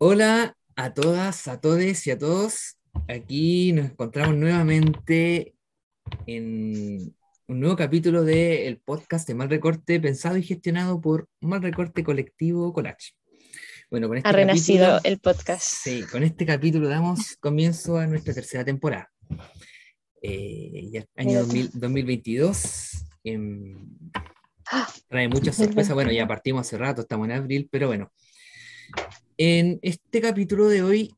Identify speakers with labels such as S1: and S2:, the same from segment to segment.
S1: Hola a todas, a todos y a todos. Aquí nos encontramos nuevamente en un nuevo capítulo del podcast de Mal Recorte, pensado y gestionado por Mal Recorte Colectivo Collage.
S2: Bueno, con este ha renacido el podcast.
S1: Sí, con este capítulo damos comienzo a nuestra tercera temporada. Eh, ya, año 2022. ¡Ah! trae muchas sorpresas. Bueno, ya partimos hace rato, estamos en abril, pero bueno. En este capítulo de hoy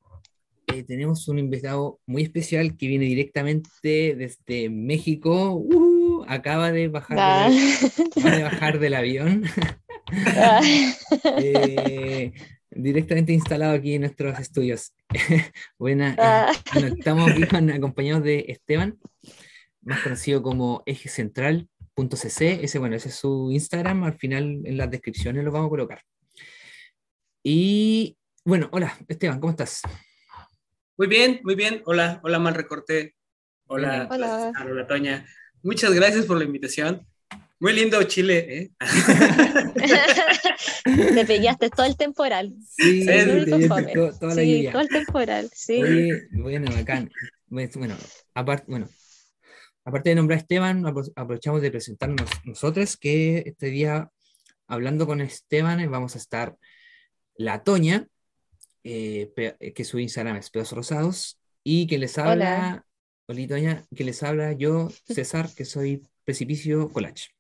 S1: eh, tenemos un invitado muy especial que viene directamente desde México. Uh, acaba de bajar, ah. de, bajar del avión. Ah. Eh, directamente instalado aquí en nuestros estudios. Buena, ah. estamos aquí acompañados de Esteban, más conocido como Eje Central.cc. Ese, bueno, ese es su Instagram. Al final en las descripciones lo vamos a colocar. Y bueno, hola, Esteban, ¿cómo estás?
S3: Muy bien, muy bien. Hola, hola, mal recorte. Hola, hola, hola Toña. Muchas gracias por la invitación. Muy lindo Chile, ¿eh?
S2: te pillaste todo el temporal.
S1: Sí, sí
S2: toda la sí todo el temporal, sí.
S1: Oye, bueno, bacán. Bueno, aparte, bueno, aparte de nombrar a Esteban, aprovechamos de presentarnos nosotros, que este día, hablando con Esteban, vamos a estar la Toña, eh, eh, que su Instagram es Pedos Rosados, y que les habla, Hola. Toña, que les habla yo, César, que soy Precipicio Collage.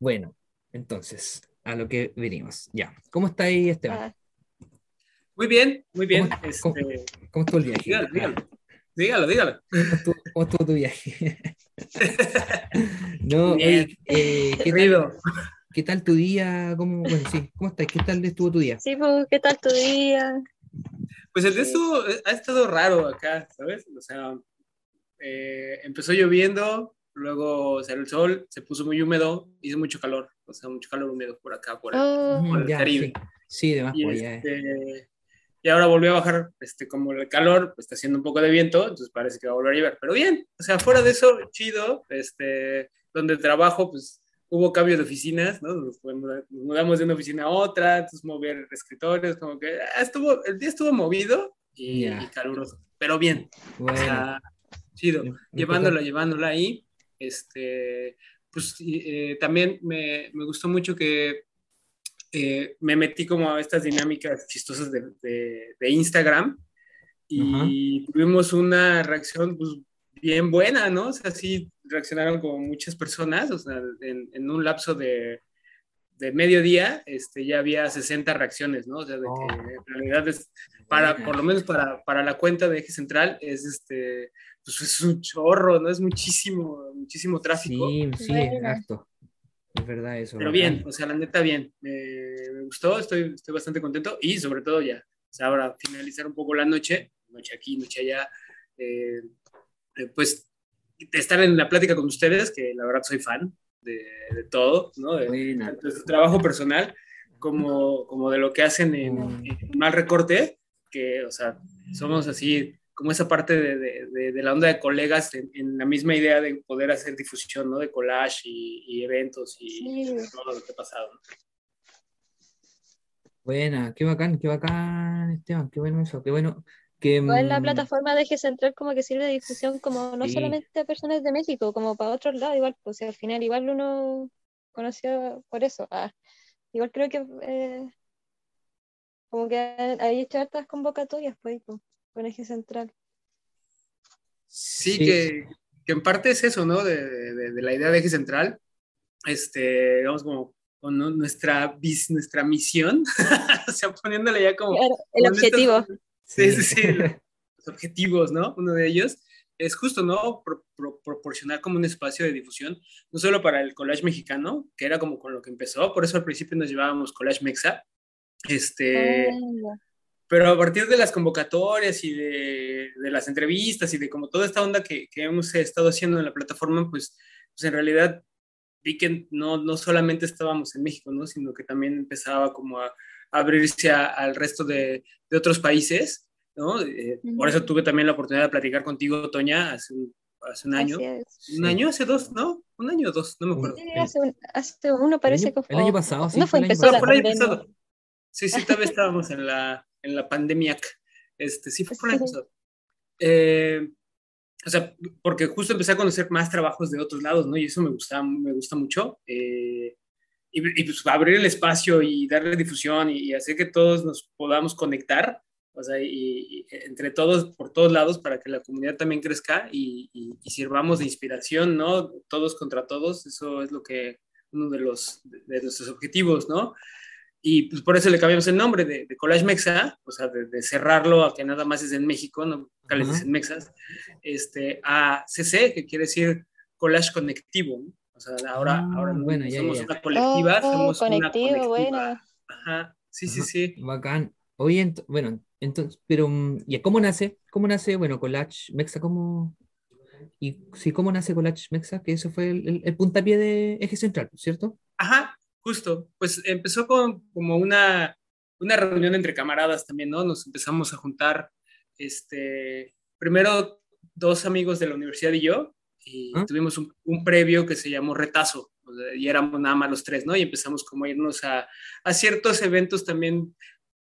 S1: Bueno, entonces, a lo que venimos. Ya, ¿cómo está ahí, Esteban? Ah.
S3: Muy bien, muy bien.
S1: ¿Cómo, este... ¿cómo, estuvo el viaje?
S3: Dígalo, dígalo. Dígalo, dígalo.
S1: ¿Cómo estuvo, tu viaje? no,
S3: bien.
S1: eh, ¿qué tal? ¿Qué tal tu día? ¿Cómo, bueno, sí, ¿cómo estás? ¿Qué tal estuvo tu día?
S2: Sí, pues, ¿qué tal tu día?
S3: Pues el día estuvo, eh, ha estado raro acá, ¿sabes? O sea, eh, empezó lloviendo, luego salió el sol, se puso muy húmedo, hizo mucho calor, o sea, mucho calor húmedo por acá, por, el, oh. Caribe.
S1: Sí, de más
S3: y, este, y ahora volvió a bajar, este, como el calor, pues está haciendo un poco de viento, entonces parece que va a volver a llover, pero bien, o sea, fuera de eso, chido, este, donde trabajo, pues hubo cambio de oficinas, ¿no? Nos, mudamos de una oficina a otra, entonces mover escritorios, como que ah, estuvo, el día estuvo movido y, caluroso, pero bien. O sea, chido. llevándola, llevándola ahí. Este, pues eh, también me, me, gustó mucho que eh, me metí como a estas dinámicas chistosas de, de, Instagram y tuvimos una reacción pues, bien buena, ¿no? O sea, sí reaccionaron como muchas personas, o sea, en, un lapso de, de mediodía este, ya había 60 reacciones, ¿no? O sea, de que oh. en realidad es, para, por lo menos para, para, la cuenta de Eje Central, es este, pues es un chorro, ¿no? Es muchísimo, muchísimo tráfico.
S1: Sí, sí, exacto. Es verdad eso.
S3: Pero bien, o sea, la neta bien. me gustó, estoy, estoy bastante contento y sobre todo ya, o sea, ahora finalizar un poco la noche, noche aquí, noche allá, eh, eh, pues estar en la plática con ustedes, que la verdad soy fan de, todo, ¿no? De, su trabajo personal como, como de lo que hacen en, mm. Mal Recorte, que, o sea, somos así como esa parte de, de, la onda de colegas en, la misma idea de poder hacer difusión, ¿no? De collage y, eventos y todo lo que ha pasado.
S1: Buena, qué bacán, qué bacán, Esteban, qué bueno eso, qué bueno. Que,
S2: la mm, plataforma de Eje Central como que sirve de difusión como no solamente a personas de México, como para otros lados, igual, pues al final igual uno conoció por eso. Ah, igual creo que eh, como que hay hecho hartas convocatorias pues, con Eje Central.
S3: Sí, Que, que, en parte es eso, ¿no? De, de, la idea de Eje Central, este, digamos como con nuestra, nuestra misión, o sea, poniéndole ya como...
S2: el objetivo.
S3: Sí, sí, sí. Los objetivos, ¿no? Uno de ellos es justo, ¿no? proporcionar como un espacio de difusión, no solo para el collage mexicano, que era como con lo que empezó, por eso al principio nos llevábamos collage mexa, este, ah. pero a partir de las convocatorias y de, de, las entrevistas y de como toda esta onda que, que, hemos estado haciendo en la plataforma, pues, pues en realidad vi que no, no solamente estábamos en México, ¿no? Sino que también empezaba como a abrirse al resto de, de, otros países, ¿no? Eh, por eso tuve también la oportunidad de platicar contigo, Toña, hace un, hace un año. Un año, hace dos, ¿no? Un año o dos, no me acuerdo.
S2: Sí, hace, hace, uno parece
S1: que fue. El año pasado, sí.
S2: No fue,
S1: el
S2: año pasado.
S3: Sí, sí, también estábamos en la, en la pandemia. Este, sí fue por el año pasado. Eh, o sea, porque justo empecé a conocer más trabajos de otros lados, ¿no? Y eso me gusta, me gusta mucho. Eh, y, pues abrir el espacio y darle difusión y, hacer que todos nos podamos conectar, o sea, y, entre todos, por todos lados, para que la comunidad también crezca y, sirvamos de inspiración, ¿no? Todos contra todos, eso es lo que, uno de los, de nuestros objetivos, ¿no? Y pues por eso le cambiamos el nombre de, Collage Mexa, o sea, de, cerrarlo a que nada más es en México, no Collage en Mexas, este, a CC, que quiere decir Collage Conectivo. O sea, ahora, ah, ahora bueno, somos una colectiva, oh, somos conectivo, una colectiva. Ajá, sí, sí, sí.
S1: Bacán. Oye, bueno, entonces, pero, mm, ¿y cómo nace? ¿Cómo nace, bueno, Collage Mexa? ¿Cómo, y sí, cómo nace Collage Mexa? Que eso fue el, el puntapié de Eje Central, ¿cierto?
S3: Ajá, Justo, pues empezó con como una, una reunión entre camaradas también, ¿no? Nos empezamos a juntar, este, primero dos amigos de la universidad y yo, y ah. tuvimos un, un, previo que se llamó Retazo, y éramos nada más los tres, ¿no? Y empezamos como a irnos a, a ciertos eventos también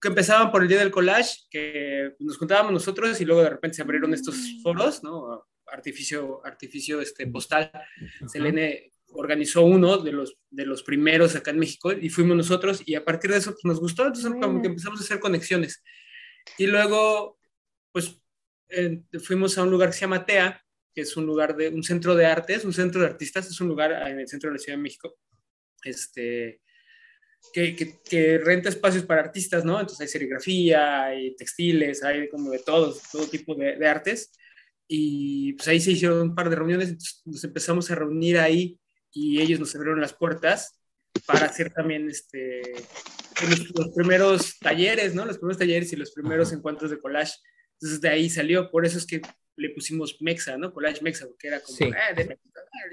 S3: que empezaban por el Día del Collage, que nos juntábamos nosotros y luego de repente se abrieron estos mm. foros, ¿no? Artificio, artificio este, postal, Selene organizó uno de los, de los primeros acá en México y fuimos nosotros y a partir de eso pues, nos gustó, entonces como que empezamos a hacer conexiones. Y luego, pues fuimos a un lugar que se llama TEA, que es un lugar de un centro de artes, un centro de artistas, es un lugar en el centro de la Ciudad de México, este, que, que, renta espacios para artistas, ¿no? Entonces hay serigrafía, hay textiles, hay como de todos, todo tipo de, de artes. Y pues ahí se hicieron un par de reuniones, nos empezamos a reunir ahí y ellos nos abrieron las puertas para hacer también este, los, primeros talleres, ¿no? Los primeros talleres y los primeros encuentros de collage. Entonces de ahí salió, por eso es que le pusimos Mexa, ¿no? Collage Mexa, porque era como... Sí. Ah, de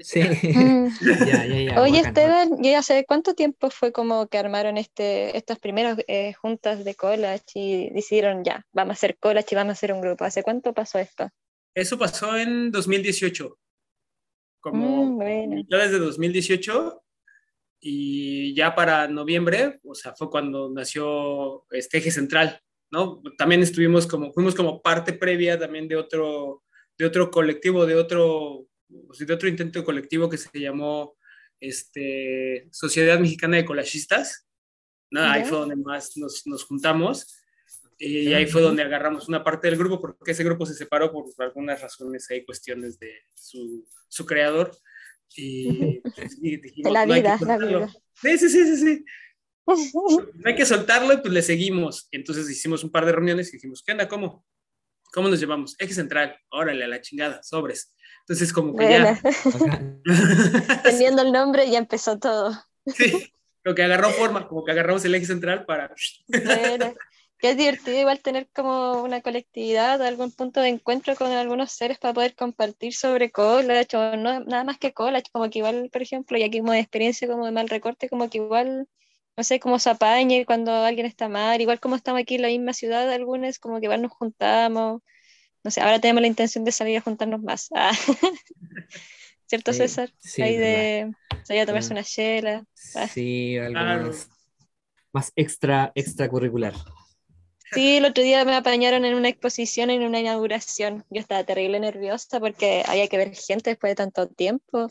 S2: sí. Mm. ya, ya, ya, Oye, Esteban, yo ya sé cuánto tiempo fue como que armaron este, estas primeras eh, juntas de collage y decidieron ya, vamos a hacer collage y vamos a hacer un grupo. ¿Hace cuánto pasó esto?
S3: Eso pasó en 2018 como mm, ya desde 2018 y ya para noviembre, o sea, fue cuando nació este eje central, ¿no? También estuvimos como, fuimos como parte previa también de otro, de otro colectivo, de otro, de otro intento colectivo que se llamó este, Sociedad Mexicana de Collagistas. Nada, ahí fue donde más nos, nos juntamos. Y ahí fue donde agarramos una parte del grupo, porque ese grupo se separó por algunas razones, hay cuestiones de su, su creador. Y,
S2: dijimos, la vida, la vida.
S3: Sí, sí, sí, sí, sí. No hay que soltarlo y pues le seguimos. entonces hicimos un par de reuniones y dijimos, ¿qué onda? ¿Cómo? ¿Cómo nos llevamos? Eje central, órale, a la chingada, sobres. Entonces como que ya...
S2: Teniendo el nombre ya empezó todo.
S3: Sí, lo que agarró forma, como que agarramos el eje central para...
S2: que es divertido igual tener como una colectividad, algún punto de encuentro con algunos seres para poder compartir sobre collage o no, nada más que collage, como que igual, por ejemplo, y aquí como de experiencia como de mal recorte, como que igual, no sé, como se apañe cuando alguien está mal, igual como estamos aquí en la misma ciudad, algunos como que igual nos juntamos, no sé, ahora tenemos la intención de salir a juntarnos más. Ah. ¿Cierto, César? Sí, Ahí de salir a tomarse una chela.
S1: Ah. Sí, algo más, más extra, extracurricular.
S2: Sí, el otro día me apañaron en una exposición, en una inauguración. Yo estaba terrible nerviosa porque había que ver gente después de tanto tiempo.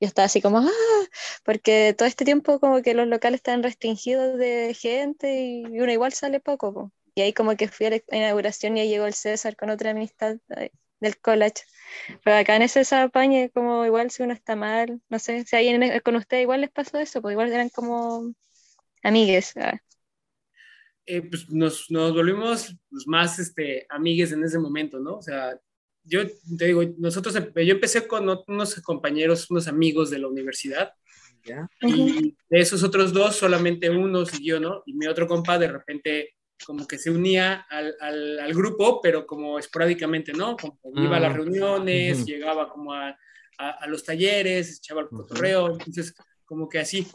S2: Yo estaba así como, ah, porque todo este tiempo como que los locales están restringidos de gente y uno igual sale poco. Y ahí como que fui a la inauguración y ahí llegó el César con otra amistad del college. Pero acá en ese apañe como igual si uno está mal, no sé, si alguien con usted igual les pasó eso, pues igual eran como amigues.
S3: Eh, pues nos, nos volvimos pues, más este, amigues en ese momento, ¿no? O sea, yo te digo, nosotros, yo empecé con unos compañeros, unos amigos de la universidad, ¿ya? y de esos otros dos, solamente uno siguió, ¿no? Y mi otro compa de repente como que se unía al, al, al grupo, pero como esporádicamente, ¿no? Como iba a las ah, reuniones, llegaba como a, a, a, los talleres, echaba el cotorreo, entonces como que así.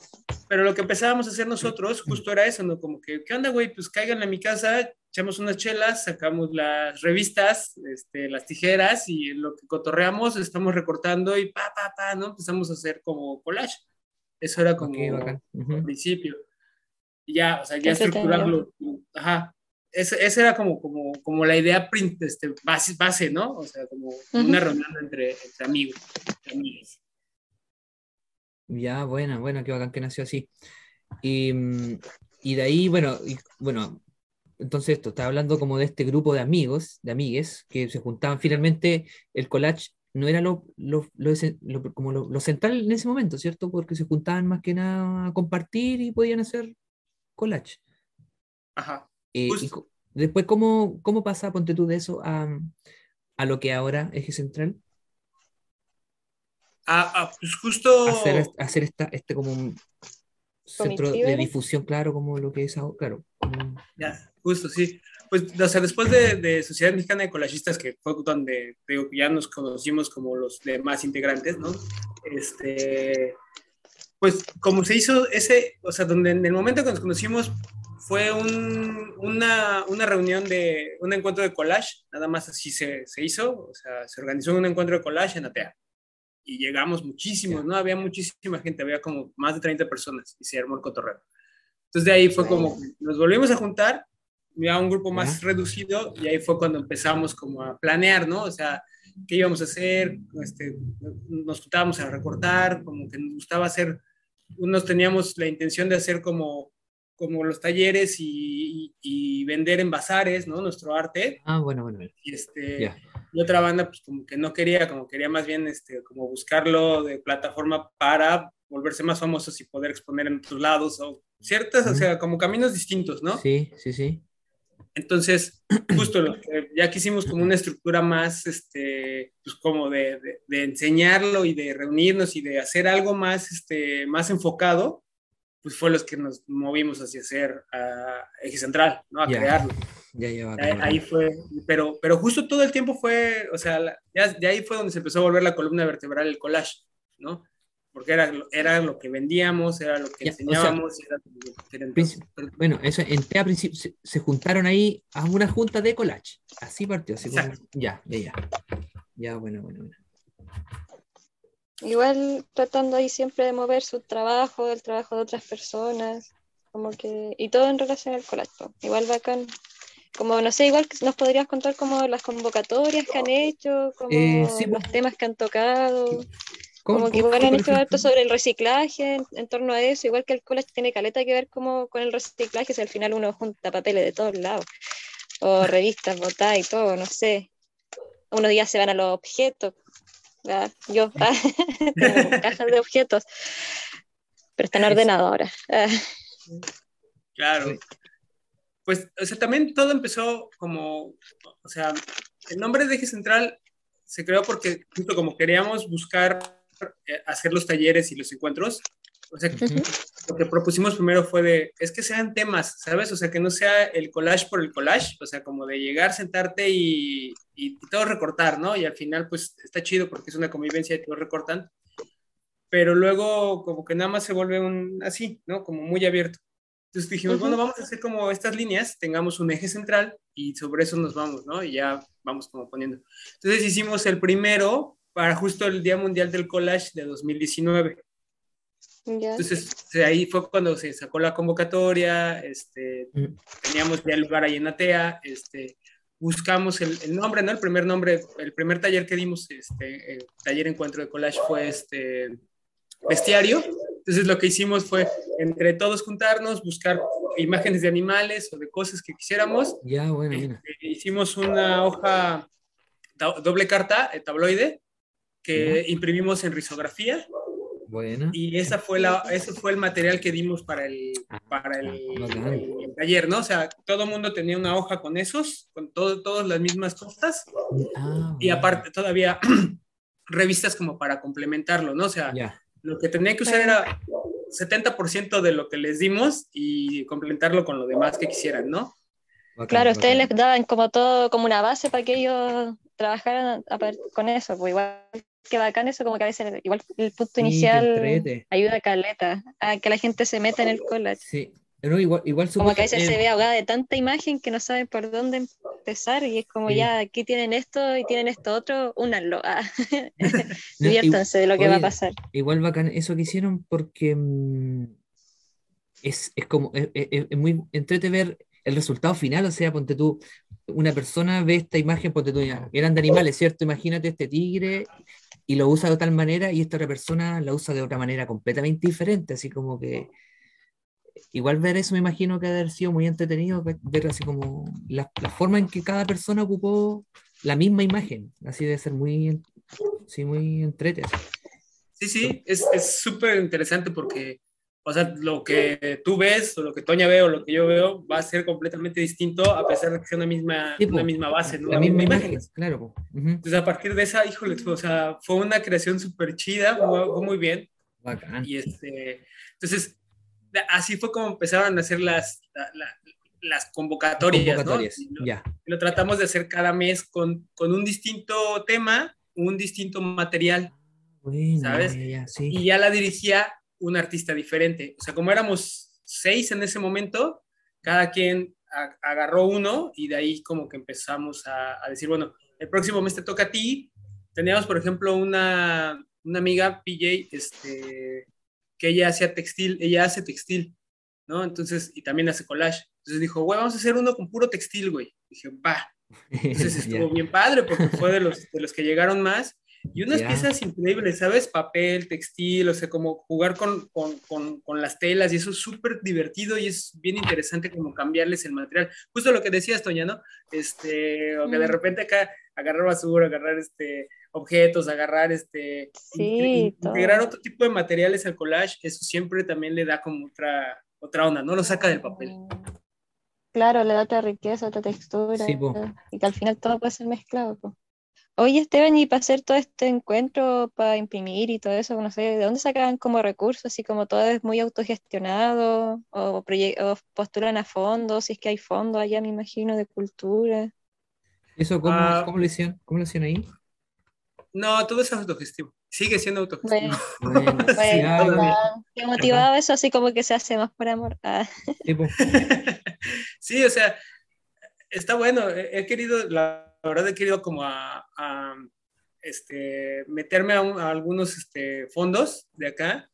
S3: Pero lo que empezábamos a hacer nosotros justo era eso, ¿no? Como que, ¿qué onda, güey? Pues caigan a mi casa, echamos unas chelas, sacamos las revistas, este, las tijeras y lo que cotorreamos estamos recortando y pa, pa, pa, ¿no? Empezamos a hacer como collage. Eso era como al principio. Y ya, o sea, ya estructurarlo, ajá, esa, esa era como, como, como la idea este, base, base, ¿no? O sea, como una reunión entre, entre amigos, entre amigos.
S1: Ya, buena, buena, qué bacán que nació así. Y, mm, y de ahí, bueno, y, bueno, entonces esto, está hablando como de este grupo de amigos, de amigues, que se juntaban finalmente, el collage no era lo, lo, lo, como lo, central en ese momento, ¿cierto? Porque se juntaban más que nada a compartir y podían hacer collage.
S3: Ajá.
S1: Eh, y después, ¿cómo, ¿cómo pasa, ponte tú de eso a, a lo que ahora eje central?
S3: Ah, ah, pues justo.
S1: Hacer, hacer esta, este como un centro de difusión, claro, como lo que es ahora, claro.
S3: Ya, justo, sí. Pues, o sea, después de, de, Sociedad Mexicana de Collagistas, que fue donde digo, ya nos conocimos como los demás integrantes, ¿no? Este, pues, como se hizo ese, o sea, donde en el momento que nos conocimos fue un, una, una, reunión de, un encuentro de collage, nada más así se, se hizo, o sea, se organizó un encuentro de collage en ATEA y llegamos muchísimos, ¿no? Había muchísima gente, había como más de 30 personas y se armó el cotorreo. Entonces de ahí fue como, nos volvimos a juntar, ya un grupo más reducido y ahí fue cuando empezamos como a planear, ¿no? O sea, qué íbamos a hacer, este, nos juntábamos a recortar, como que nos gustaba hacer, unos teníamos la intención de hacer como como los talleres y, y, vender en bazares, ¿no? Nuestro arte.
S1: Ah, bueno, bueno.
S3: Y, este, y otra banda, pues como que no quería, como quería más bien, este, como buscarlo de plataforma para volverse más famosos y poder exponer en otros lados, o ciertas, o sea, como caminos distintos, ¿no?
S1: Sí, sí, sí.
S3: Entonces, justo lo que ya quisimos como una estructura más, este, pues como de, de, de, enseñarlo y de reunirnos y de hacer algo más, este, más enfocado, pues fue los que nos movimos hacia hacer a Eje Central, ¿no? A crearlo.
S1: Ya, ya,
S3: ahí, fue, pero, pero justo todo el tiempo fue, o sea, ya, de ahí fue donde se empezó a volver la columna vertebral el collage, ¿no? Porque era, era lo que vendíamos, era lo que enseñábamos.
S1: bueno, eso en TEA se, se, juntaron ahí a una junta de collage. Así partió, así como, ya, ya, ya. Ya, bueno, bueno, bueno.
S2: Igual tratando ahí siempre de mover su trabajo, el trabajo de otras personas, como que, y todo en relación al colapso. Igual bacán. Como, no sé, igual nos podrías contar como las convocatorias que han hecho, como eh, los pues. temas que han tocado. Como que igual han hecho harto sobre el reciclaje en, torno a eso, igual que el collage tiene caleta que ver como con el reciclaje, si al final uno junta papeles de todos lados, o revistas, botadas y todo, no sé. Unos días se van a los objetos, Ah, yo, cajas de objetos, pero están ordenados ahora. Ah.
S3: Claro. Pues, o sea, también todo empezó como, o sea, el nombre de eje central se creó porque justo como queríamos buscar eh, hacer los talleres y los encuentros, o sea, lo que propusimos primero fue de, es que sean temas, ¿sabes? O sea, que no sea el collage por el collage, o sea, como de llegar, sentarte y, y, todo recortar, ¿no? Y al final, pues, está chido porque es una convivencia y todos recortan, pero luego como que nada más se vuelve un, así, ¿no? Como muy abierto. Entonces dijimos, bueno, vamos a hacer como estas líneas, tengamos un eje central y sobre eso nos vamos, ¿no? Y ya vamos como poniendo. Entonces hicimos el primero para justo el Día Mundial del Collage de 2019. Entonces, ahí fue cuando se sacó la convocatoria, este, mm. teníamos ya el lugar ahí en Atea, este, buscamos el, el, nombre, ¿no? El primer nombre, el primer taller que dimos, este, el taller encuentro de collage fue este, bestiario. Entonces lo que hicimos fue entre todos juntarnos, buscar imágenes de animales o de cosas que quisiéramos.
S1: Ya, bueno,
S3: este, hicimos una hoja doble carta, tabloide, que imprimimos en risografía y esa fue la, ese fue el material que dimos para el, ah, para el, taller, ¿no? O sea, todo el mundo tenía una hoja con esos, con todo, todas las mismas costas. Ah, y aparte todavía revistas como para complementarlo, ¿no? O sea, lo que tenía que usar era 70% de lo que les dimos y complementarlo con lo demás que quisieran, ¿no?
S2: claro, ustedes les daban como todo, como una base para que ellos trabajaran con eso, pues igual que bacán eso, como que a veces igual el punto inicial ayuda a caleta, a que la gente se meta en el collage.
S1: Sí, pero igual, igual
S2: como que a veces se ve ahogada de tanta imagen que no saben por dónde empezar y es como ya, aquí tienen esto y tienen esto otro, únanlo. Ah. Diviértanse de lo que va a pasar.
S1: Igual bacán eso que hicieron porque mm, es, es, como, es, es, muy entrete ver el resultado final, o sea, ponte tú, una persona ve esta imagen, ponte tú, eran de animales, ¿cierto? Imagínate este tigre y lo usa de tal manera y esta otra persona la usa de otra manera completamente diferente, así como que igual ver eso me imagino que ha haber sido muy entretenido, ver así como la, forma en que cada persona ocupó la misma imagen, así de ser muy, sí, muy entretenido.
S3: Sí, sí, es súper interesante porque o sea, lo que tú ves o lo que Toña ve o lo que yo veo va a ser completamente distinto a pesar de que sea una misma, una misma base, ¿no?
S1: La misma imagen, claro.
S3: Entonces, a partir de esa, híjole, o sea, fue una creación súper chida, fue, muy bien.
S1: Bacán.
S3: Y este, entonces, así fue como empezaron a hacer las, las convocatorias, convocatorias
S1: ¿no? ya.
S3: Lo tratamos de hacer cada mes con, con un distinto tema, un distinto material. ¿Sabes?
S1: sí.
S3: Y ya la dirigía un artista diferente. O sea, como éramos seis en ese momento, cada quien agarró uno y de ahí como que empezamos a, decir, bueno, el próximo mes te toca a ti. Teníamos, por ejemplo, una, una amiga, PJ, este, que ella hacía textil, ella hace textil, ¿no? Entonces, y también hace collage. Entonces dijo, güey, vamos a hacer uno con puro textil, güey. Dije, va. Entonces estuvo bien padre porque fue de los, de los que llegaron más y unas piezas increíbles, ¿sabes? Papel, textil, o sea, como jugar con, con, con, con las telas y eso es súper divertido y es bien interesante como cambiarles el material. Justo lo que decías, Toña, ¿no? Este, o que de repente acá agarrar basura, agarrar este, objetos, agarrar este,
S2: sí,
S3: integrar otro tipo de materiales al collage, eso siempre también le da como otra, otra onda, ¿no? Lo saca del papel.
S2: Claro, le da otra riqueza, otra textura. y que al final todo puede ser mezclado. Po. Oye, Esteban, y para hacer todo este encuentro, para imprimir y todo eso, no sé, ¿de dónde sacan como recursos? Así como todo es muy autogestionado, o, postulan a fondos, si es que hay fondos allá, me imagino, de cultura.
S1: ¿Eso cómo, ah. ¿cómo, lo, hicieron? ¿Cómo lo hicieron ahí?
S3: No, todo es autogestivo. Sigue siendo autogestivo.
S2: Bueno, ¿Qué motivado eso? Así como que se hace más por amor. Ah.
S3: sí, o sea, está bueno. He, querido, la, verdad, he querido como a, este, meterme a, algunos este, fondos de acá,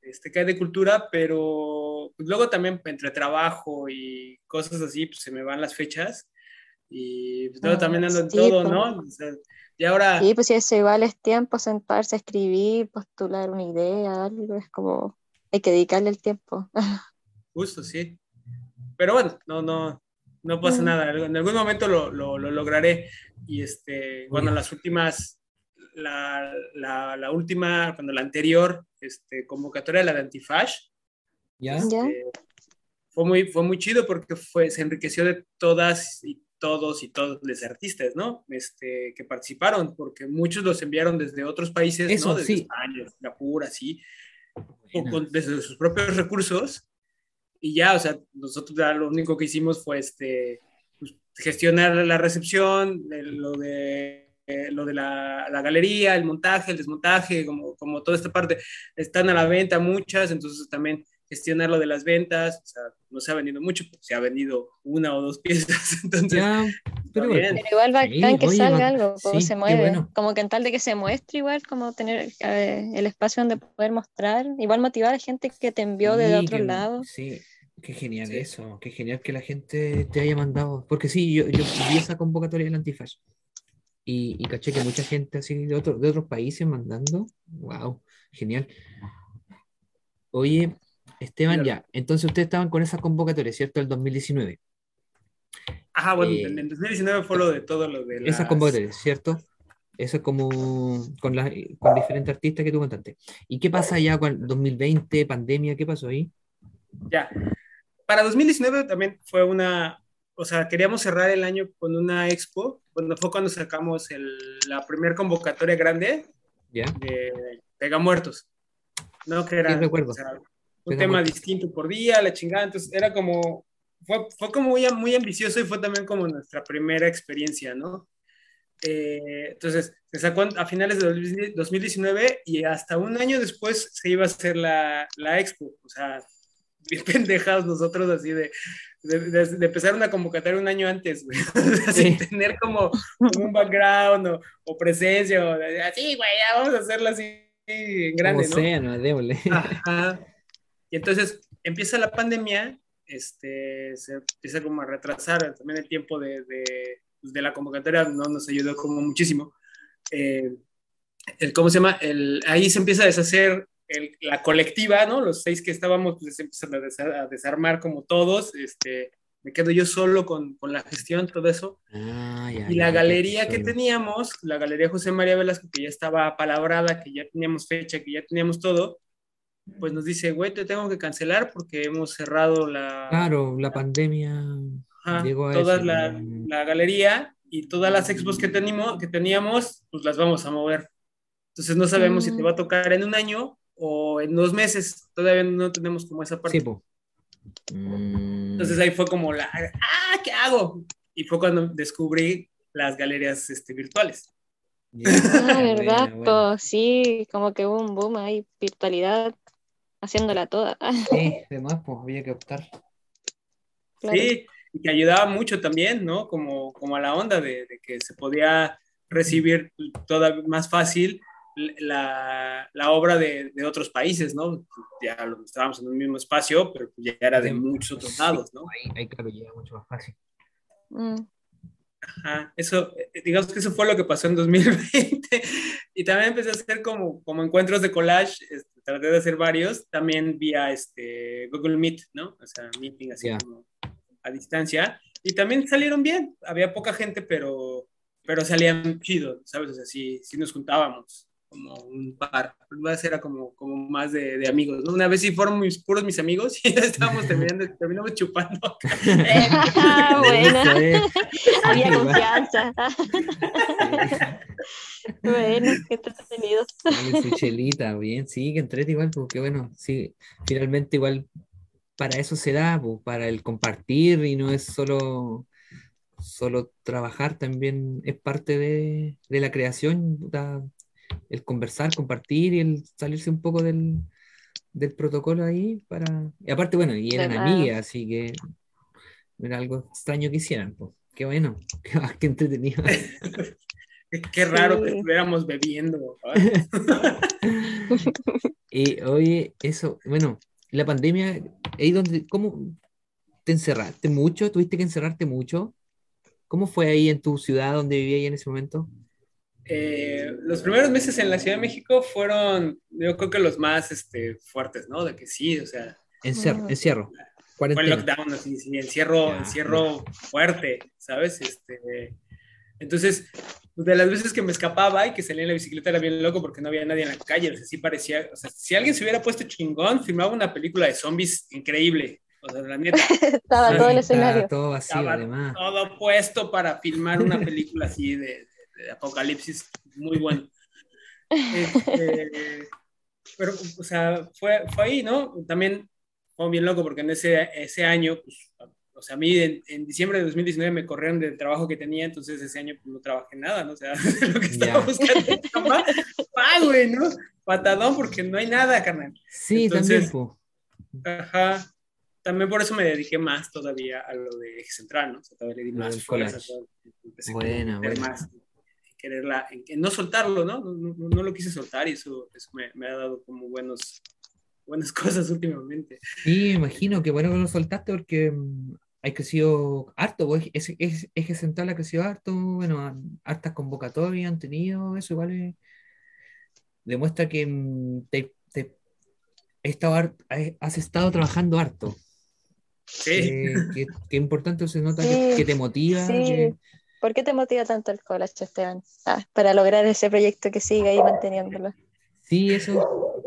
S3: este, que hay de cultura, pero pues, luego también entre trabajo y cosas así, pues se me van las fechas. Y pues, luego ah, también ando en todo, ¿no? Y ahora...
S2: Sí, pues si eso igual es tiempo, sentarse escribir, postular una idea, algo, es como, hay que dedicarle el tiempo.
S3: Justo, sí. Pero bueno, no, no, no pasa nada, en algún momento lo, lo, lograré. Y este, bueno, las últimas, la, la, última, cuando la anterior este, convocatoria, la de Antifash,
S1: ¿Ya?
S3: Este, fue, muy, fue muy chido porque fue, se enriqueció de todas y todos y todos los artistas, ¿no? Este, que participaron, porque muchos los enviaron desde otros países, ¿no? Desde España, Singapur, así, desde sus propios recursos y ya, o sea, nosotros lo único que hicimos fue este, pues, gestionar la recepción, lo de, lo de la, la, galería, el montaje, el desmontaje, como, como toda esta parte. Están a la venta muchas, entonces también gestionar lo de las ventas, o sea, no se ha vendido mucho, se ha vendido una o dos piezas, entonces...
S2: pero, igual bacán que salga algo, como se mueve, como que en tal de que se muestre igual, como tener eh, el espacio donde poder mostrar, igual motivar a gente que te envió de otro lado.
S1: Sí, Qué genial eso, qué genial que la gente te haya mandado. Porque sí, yo, yo vi esa convocatoria del Antifash y, y caché que mucha gente así de, otro, de otros países mandando. ¡Wow! Genial. Oye, Esteban, ya, entonces ustedes estaban con esas convocatorias, ¿cierto? El 2019.
S3: Ajá, bueno, en el 2019 fue lo de todo lo de
S1: las... Esas convocatorias, ¿cierto? Eso es como con, la, con diferentes artistas que tú contaste. ¿Y qué pasa ya con 2020, pandemia? ¿Qué pasó ahí?
S3: Ya, para 2019 también fue una, o sea, queríamos cerrar el año con una expo, cuando fue cuando sacamos el, la primera convocatoria grande de Pega Muertos, ¿no? Que era un tema distinto por día, la chingada, entonces era como, fue, fue como muy, muy ambicioso y fue también como nuestra primera experiencia, ¿no? Eh, entonces, se sacó a finales de 2019 y hasta un año después se iba a hacer la, la expo, o sea, bien pendejados nosotros así de, de, empezar una convocatoria un año antes, güey. Sin tener como, un background o, presencia, o así, güey, ya vamos a hacerlo así en grande,
S1: como
S3: ¿no?
S1: Sea, no,
S3: Y entonces empieza la pandemia, este, se empieza como a retrasar también el tiempo de, de, pues, de la convocatoria, no nos ayudó como muchísimo. Eh, el, ¿Cómo se llama? El, ahí se empieza a deshacer el, la colectiva, ¿no? Los seis que estábamos, pues se empiezan a, desarmar como todos, este, me quedo yo solo con, con la gestión, todo eso. Ah, y la galería que teníamos, la Galería José María Velasco, que ya estaba palabrada, que ya teníamos fecha, que ya teníamos todo, pues nos dice, güey, te tengo que cancelar porque hemos cerrado la...
S1: Claro, la pandemia.
S3: toda la, la, galería y todas las expos que, tenemos, que teníamos, pues las vamos a mover. Entonces no sabemos si te mm. va a tocar en un año o en dos meses. Todavía no tenemos como esa parte. Sí, Entonces ahí fue como la, ah, ¿qué hago? Y fue cuando descubrí las galerías este, virtuales.
S2: Ah, verdad, sí, como que hubo un boom ahí, virtualidad, haciéndola toda.
S1: Sí, además, pues había que optar.
S3: Sí, y que ayudaba mucho también, ¿no? Como, como a la onda de, que se podía recibir toda más fácil la, la obra de, de, otros países, ¿no? Ya estábamos en un mismo espacio, pero ya era de muchos otros lados, ¿no?
S1: Ahí, ahí claro, llega mucho más fácil.
S3: Mm. Ajá, eso, eh, digamos que eso fue lo que pasó en 2020. y también empecé a hacer como, como encuentros de collage, este, traté de hacer varios, también vía este, Google Meet, ¿no? O sea, meeting así como a distancia. Y también salieron bien, había poca gente, pero, pero salían chido, ¿sabes? O sea, sí, sí nos juntábamos como un par, más era como, como más de, de amigos, ¿no? Una vez sí fueron mis, puros mis amigos y estábamos terminando, terminamos chupando.
S2: ah, bueno, había confianza. bueno, qué entretenido.
S1: Su chelita, bien, sí, que entrete igual, porque bueno, sí, finalmente igual para eso se da, pues, para el compartir y no es solo solo trabajar también es parte de, de la creación, el conversar, compartir y el salirse un poco del, del protocolo ahí para... Y aparte, bueno, y eran amigas, así que era algo extraño que hicieran, pues. Qué bueno, qué, entretenido.
S3: qué raro que estuviéramos bebiendo.
S1: y oye, eso, bueno, la pandemia, ahí donde, ¿cómo te encerraste mucho? ¿Tuviste que encerrarte mucho? ¿Cómo fue ahí en tu ciudad donde vivías en ese momento?
S3: Eh, los primeros meses en la Ciudad de México fueron, yo creo que los más este, fuertes, ¿no? De que sí, o sea.
S1: Encierro, encierro.
S3: Fue lockdown, así, sí, encierro, encierro fuerte, ¿sabes? Este, entonces, pues, de las veces que me escapaba y que salía en la bicicleta era bien loco porque no había nadie en la calle, o sea, sí parecía, o sea, si alguien se hubiera puesto chingón, filmaba una película de zombies increíble, o sea, la neta.
S2: Estaba todo el escenario.
S1: Todo vacío, además.
S3: Todo puesto para filmar una película así de, apocalipsis muy bueno. Este, pero, o sea, fue, fue ahí, ¿no? También fue bien loco porque en ese, ese año, pues, o sea, a mí en, diciembre de 2019 me corrieron del trabajo que tenía, entonces ese año pues, no trabajé nada, ¿no? O sea, lo que estaba buscando ah, güey, ¿no? Patadón porque no hay nada, carnal.
S1: Sí, entonces, también.
S3: Ajá. También por eso me dediqué más todavía a lo de eje central, ¿no? O sea, todavía le di más fuerza.
S1: Bueno, bueno.
S3: Más, quererla, en, no soltarlo, ¿no? No, no lo quise soltar y eso, eso me, me, ha dado como buenos, buenas cosas últimamente.
S1: Sí, imagino que bueno que lo soltaste porque mm, hay crecido harto, pues, ese eje, central ha crecido harto, bueno, hartas convocatorias han tenido, eso igual demuestra que mm, te, te, estado, has estado trabajando harto.
S3: Sí.
S1: Eh, que, importante se nota que, te motiva.
S2: Sí. ¿Por qué te motiva tanto el collage, Esteban? Ah, para lograr ese proyecto que siga ahí manteniéndolo.
S1: Sí, eso.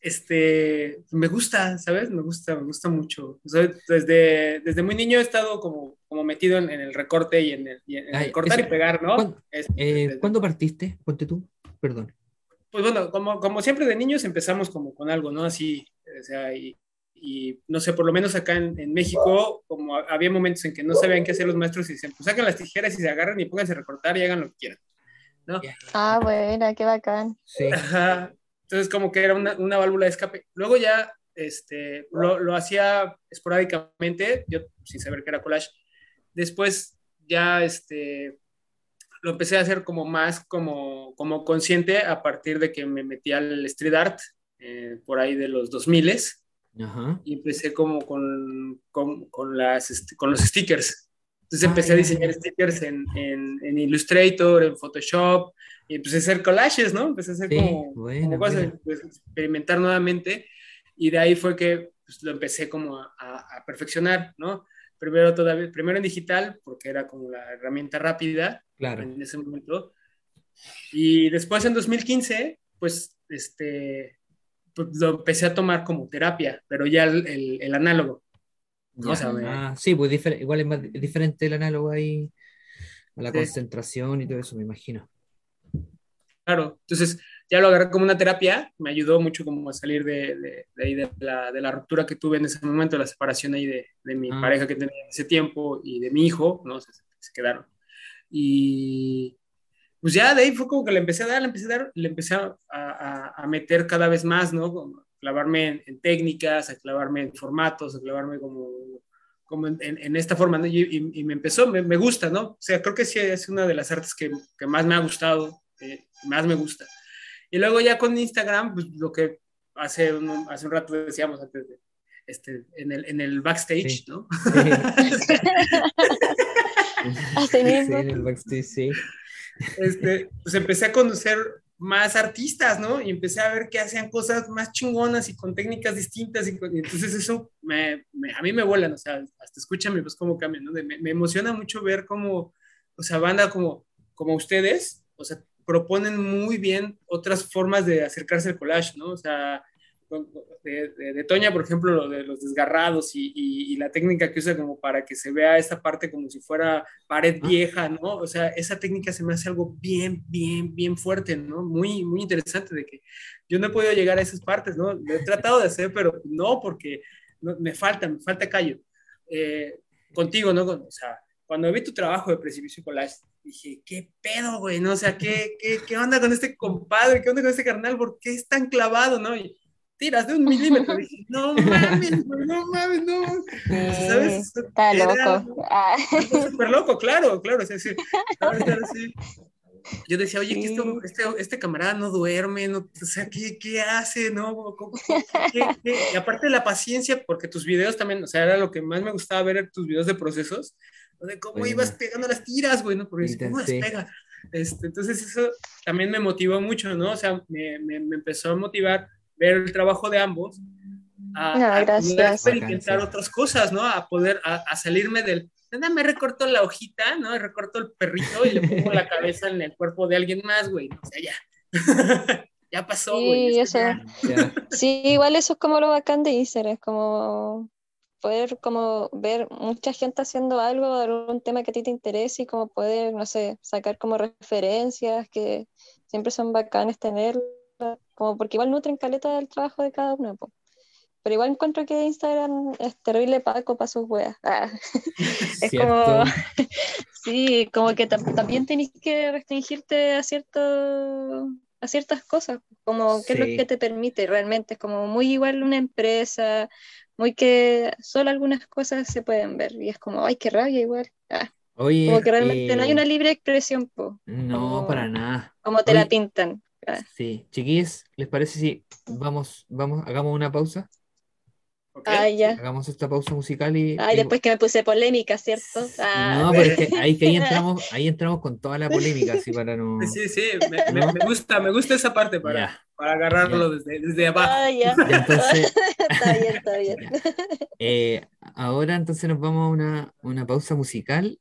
S3: Este, me gusta, ¿sabes? Me gusta, me gusta mucho. desde, desde muy niño he estado como, como metido en, el recorte y en el, cortar y pegar, ¿no?
S1: ¿Cuándo, eh, ¿cuándo partiste? Ponte tú, perdón.
S3: Pues bueno, como, como siempre de niños empezamos como con algo, ¿no? Así, o sea, y, y no sé, por lo menos acá en, México, como había momentos en que no sabían qué hacer los maestros y dicen, pues sacan las tijeras y se agarran y pónganse a recortar y hagan lo que quieran. ¿no?
S2: Ah, bueno, qué bacán.
S1: Sí.
S3: Entonces, como que era una, una, válvula de escape. Luego ya este, lo, lo, hacía esporádicamente, yo sin saber qué era collage. Después ya este, lo empecé a hacer como más como, como consciente a partir de que me metí al street art eh, por ahí de los 2000s y empecé como con, con, con las, este, con los stickers. Entonces empecé a diseñar stickers en, en, en, Illustrator, en Photoshop, y empecé a hacer collages, ¿no? Empecé a hacer como, como cosas, pues, experimentar nuevamente, y de ahí fue que pues, lo empecé como a, a, perfeccionar, ¿no? Primero, todavía, primero en digital, porque era como la herramienta rápida
S1: claro.
S3: en ese momento, y después en 2015, pues, este, lo empecé a tomar como terapia, pero ya el, el, el análogo.
S1: ¿no? O sea, me... ah, sí, pues igual es más diferente el análogo ahí, a la sí. concentración y todo eso, me imagino.
S3: Claro, entonces ya lo agarré como una terapia, me ayudó mucho como a salir de, de, de ahí de la, de la, ruptura que tuve en ese momento, la separación ahí de, mi ah. pareja que tenía en ese tiempo y de mi hijo, ¿no? Se, se quedaron. Y, pues ya de ahí fue como que le empecé a dar, le empecé a dar, le empecé a, a, a meter cada vez más, ¿no? Como clavarme en, en, técnicas, a clavarme en formatos, a clavarme como, como en, en esta forma, ¿no? y, y, y, me empezó, me, me, gusta, ¿no? O sea, creo que sí es una de las artes que, que más me ha gustado, eh, más me gusta. Y luego ya con Instagram, pues lo que hace un, hace un rato decíamos antes de, este, en, el, en el backstage, sí. ¿no? Sí.
S2: Así mismo.
S1: Sí, en el backstage, sí
S3: este, pues empecé a conocer más artistas, ¿no? Y empecé a ver que hacían cosas más chingonas y con técnicas distintas. Y, y entonces eso me, me, a mí me vuelan, o sea, hasta escúchame pues cómo cambian, ¿no? Me, me, emociona mucho ver cómo, o sea, banda como, como ustedes, o sea, proponen muy bien otras formas de acercarse al collage, ¿no? O sea, de, de, de, Toña, por ejemplo, lo de los desgarrados y, y, y, la técnica que usa como para que se vea esta parte como si fuera pared vieja, ¿no? O sea, esa técnica se me hace algo bien, bien, bien fuerte, ¿no? Muy, muy interesante de que yo no he podido llegar a esas partes, ¿no? Lo he tratado de hacer, pero no, porque no, me falta, me falta callo. Eh, contigo, ¿no? O sea, cuando vi tu trabajo de precipicio collage, dije, ¿qué pedo, güey? ¿No? O sea, ¿qué, qué, ¿qué onda con este compadre? ¿Qué onda con este carnal? ¿Por qué es tan clavado, no? Y, tiras de un milímetro. Dije, no mames, no mames, no. ¿Sabes?
S2: Está loco.
S3: Ah. Súper loco, claro, claro. Es decir, sí. Yo decía, oye, sí. esto, este, este, camarada no duerme, no, o sea, ¿qué, qué hace? ¿No? ¿Qué, qué? Y aparte de la paciencia, porque tus videos también, o sea, era lo que más me gustaba ver, tus videos de procesos, de cómo bueno. ibas pegando las tiras, güey, ¿no? Porque ¿cómo las pega? Este, entonces eso también me motivó mucho, ¿no? O sea, me, me, me empezó a motivar ver el trabajo de ambos, a,
S2: no,
S3: a poder experimentar otras cosas, ¿no? A poder, a, a salirme del, nada, me recorto la hojita, ¿no? Recorto el perrito y le pongo la cabeza en el cuerpo de alguien más, güey, o sea, ya. ya pasó, güey.
S2: Sí, eso. Ya. sí, igual eso es como lo bacán de Instagram, es como poder como ver mucha gente haciendo algo de algún tema que a ti te interese y como poder, no sé, sacar como referencias que siempre son bacanes tener como porque igual nutren caleta del trabajo de cada uno. Po. Pero igual encuentro que Instagram es terrible paco para sus weas. Ah. es como, sí, como que también tenés que restringirte a cierto a ciertas cosas, como qué sí. es lo que te permite realmente, es como muy igual una empresa, muy que solo algunas cosas se pueden ver, y es como, ay, qué rabia igual. Ah.
S1: Oye,
S2: como que realmente eh... no hay una libre expresión, po.
S1: No,
S2: como,
S1: para nada.
S2: Como te Oye, la pintan.
S1: Sí, chiquillos, ¿les parece si vamos, vamos, hagamos una pausa?
S2: Okay. Ah, ya.
S1: Hagamos esta pausa musical y.
S2: Ay, y... después que me puse polémica, ¿cierto? Ah.
S1: No, pero es que ahí, que ahí entramos, ahí entramos con toda la polémica, así para no.
S3: Sí, sí, me, ¿No? me, gusta, me gusta esa parte para, para agarrarlo desde, desde, abajo.
S2: Ah, ya.
S1: ya entonces...
S2: está bien, está bien.
S1: Eh, ahora entonces nos vamos a una, una pausa musical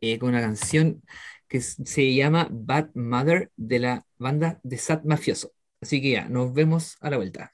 S1: eh, con una canción que se llama Bad Mother de la banda de Sad Mafioso. Así que ya, nos vemos a la vuelta.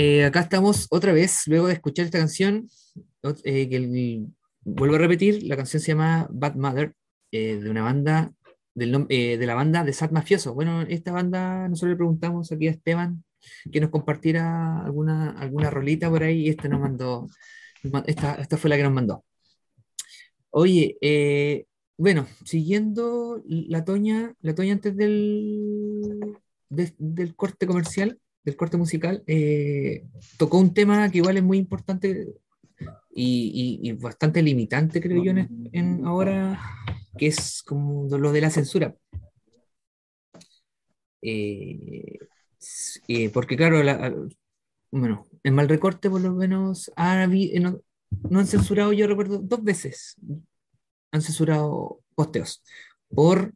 S1: Eh, acá estamos otra vez, luego de escuchar esta canción, eh, que vuelvo a repetir, la canción se llama Bad Mother, eh, de una banda, del, de la banda de Sad Mafioso. Bueno, esta banda, nosotros le preguntamos aquí a Esteban que nos compartiera alguna, alguna rolita por ahí y este nos mandó, esta, esta fue la que nos mandó. Oye, bueno, siguiendo la Toña, la Toña antes del, del corte comercial, del corte musical, eh, tocó un tema que igual es muy importante y, bastante limitante, creo yo, en, ahora, que es como lo de la censura. Eh, eh, porque claro, bueno, en mal recorte por lo menos no, no han censurado, yo recuerdo, dos veces han censurado posteos por,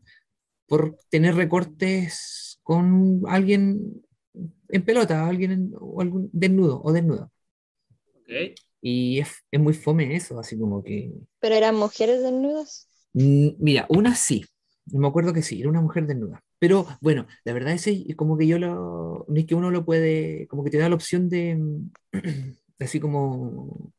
S1: por tener recortes con alguien en pelota, alguien o algún desnudo o desnudo. Y es, es, muy fome eso, así como que.
S2: ¿Pero eran mujeres desnudas?
S1: Mm, mira, una sí, me acuerdo que sí, era una mujer desnuda. Pero bueno, la verdad es como que yo lo. No es que uno lo puede. Como que te da la opción de. Así como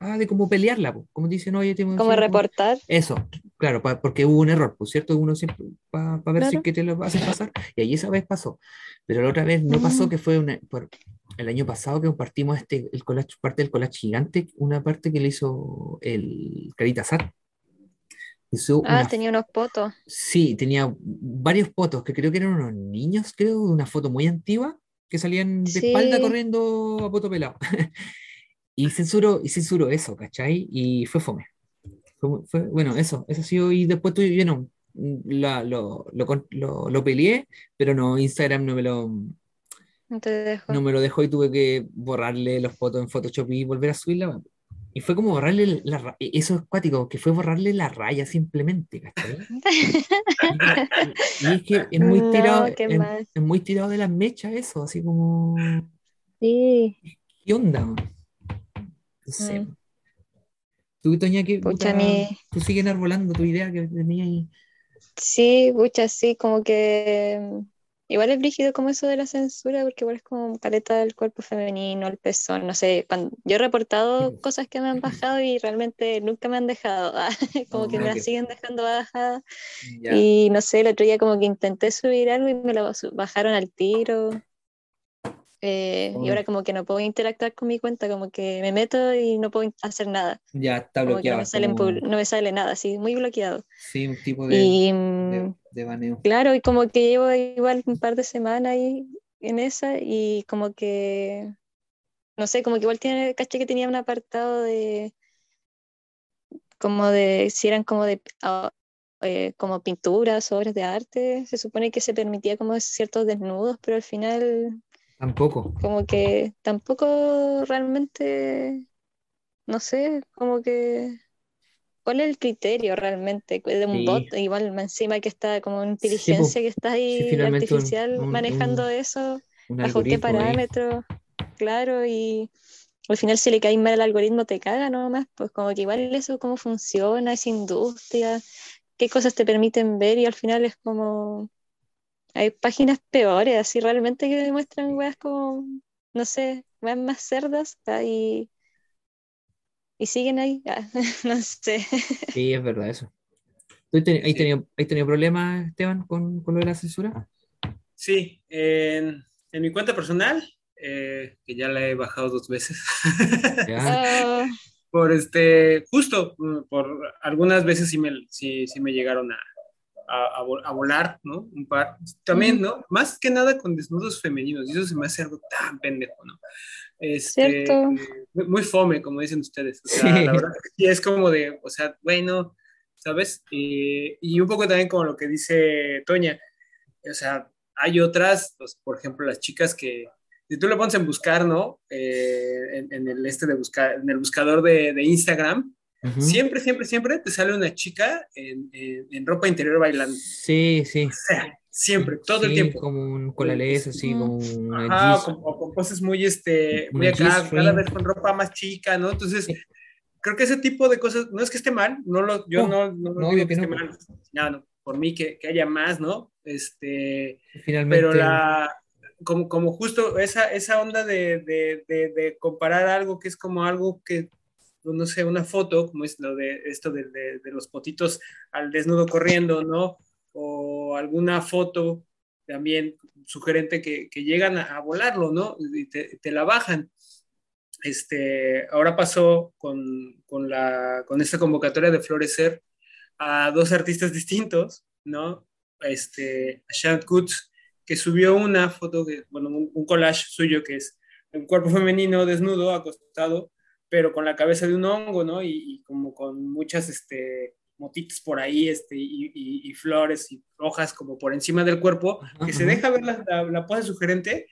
S1: Ah, de cómo pelearla, como dicen, oye, tengo
S2: Como reportar.
S1: Eso, claro, porque hubo un error, pues cierto, uno siempre, para ver si que te lo hace pasar, y ahí esa vez pasó, pero la otra vez no pasó, que fue una, por, el año pasado que compartimos este, el collage, parte del collage gigante, una parte que le hizo el Carita Sat.
S2: ah, tenía unos fotos.
S1: Sí, tenía varios fotos, que creo que eran unos niños, creo, de una foto muy antigua, que salían de espalda corriendo a poto pelado. Y censuró, y censuró eso, ¿cachai? Y fue fome. Fue, bueno, eso, eso sido, y después tú, bueno, la, lo, lo, lo, peleé, pero no, Instagram no me lo...
S2: No, te dejó.
S1: no me lo dejó y tuve que borrarle los fotos en Photoshop y volver a subirla. Y fue como borrarle la e, eso es cuático, que fue borrarle la raya simplemente, ¿cachai? y, es que es muy tirado, es, muy tirado de las mechas eso, así como...
S2: Sí.
S1: ¿Qué onda? Mm. Tú, Toña, que tú sigues enarbolando tu idea que tenía ahí.
S2: Sí, pucha, sí, como que mm, igual es brígido como eso de la censura, porque igual es como caleta del cuerpo femenino, el pezón, no sé, cuando, yo he reportado cosas que me han bajado y realmente nunca me han dejado, como que me las siguen dejando bajadas. Y no sé, el otro día como que intenté subir algo y me lo bajaron al tiro. Eh, y ahora como que no puedo interactuar con mi cuenta, como que me meto y no puedo hacer nada.
S1: Ya está bloqueado.
S2: No me, sale, nada, así, muy bloqueado.
S1: Sí, un tipo de, mm, de, baneo.
S2: Claro, y como que llevo igual un par de semanas ahí en esa y como que, no sé, como que igual tiene, caché que tenía un apartado de, como de, si eran como de... Ah, eh, como pinturas, obras de arte, se supone que se permitía como ciertos desnudos, pero al final
S1: Tampoco.
S2: Como que tampoco realmente, no sé, como que, ¿cuál es el criterio realmente de un bot? Igual encima que está como inteligencia que está ahí artificial manejando eso, bajo qué parámetros, claro, y al final si le cae mal el algoritmo te caga nomás, pues como que igual eso cómo funciona, esa industria, qué cosas te permiten ver y al final es como hay páginas peores, así realmente que demuestran weas como, no sé, weas más cerdas y, y siguen ahí, ah, no sé.
S1: Sí, es verdad eso. ¿Has tenido, tenido, problemas, Esteban, con, con, lo de la censura?
S3: Sí, en, en mi cuenta personal, eh, que ya la he bajado dos veces. Ah. por este, justo, por algunas veces sí me, sí, sí me llegaron a, a, volar, ¿no? Un par. También, ¿no? Más que nada con desnudos femeninos, y eso se me hace algo tan pendejo, ¿no? Este, Cierto. Muy, fome, como dicen ustedes. O sea, la verdad sí es como de, o sea, bueno, ¿sabes? y un poco también como lo que dice Toña, o sea, hay otras, pues, por ejemplo, las chicas que, si tú lo pones en buscar, ¿no? Eh, en, el este de buscar, en el buscador de, de Instagram, Siempre, siempre, siempre te sale una chica en, en, ropa interior bailando.
S1: Sí, sí.
S3: O sea, siempre, todo el tiempo.
S1: Como un colalés, así, como
S3: un. Ajá, con, con, poses muy, este, muy acá, cada vez con ropa más chica, ¿no? Entonces, creo que ese tipo de cosas, no es que esté mal, no lo, yo no, no, no, digo que, esté mal, no, no, por mí que, que, haya más, ¿no? Este,
S1: Finalmente.
S3: Pero la, como, como justo esa, esa onda de, de, de, comparar algo que es como algo que, no sé, una foto, como es lo de esto de, de los potitos al desnudo corriendo, ¿no? O alguna foto también sugerente que, que llegan a, volarlo, ¿no? Y te, la bajan. Este, ahora pasó con, con, la, con esta convocatoria de Florecer a dos artistas distintos, ¿no? Este, a Sean Kutz, que subió una foto, de, bueno, un, collage suyo que es un cuerpo femenino desnudo, acostado, pero con la cabeza de un hongo, ¿no? Y, y como con muchas, este, motitos por ahí este, y, flores y hojas como por encima del cuerpo, que se deja ver la, la, pose sugerente,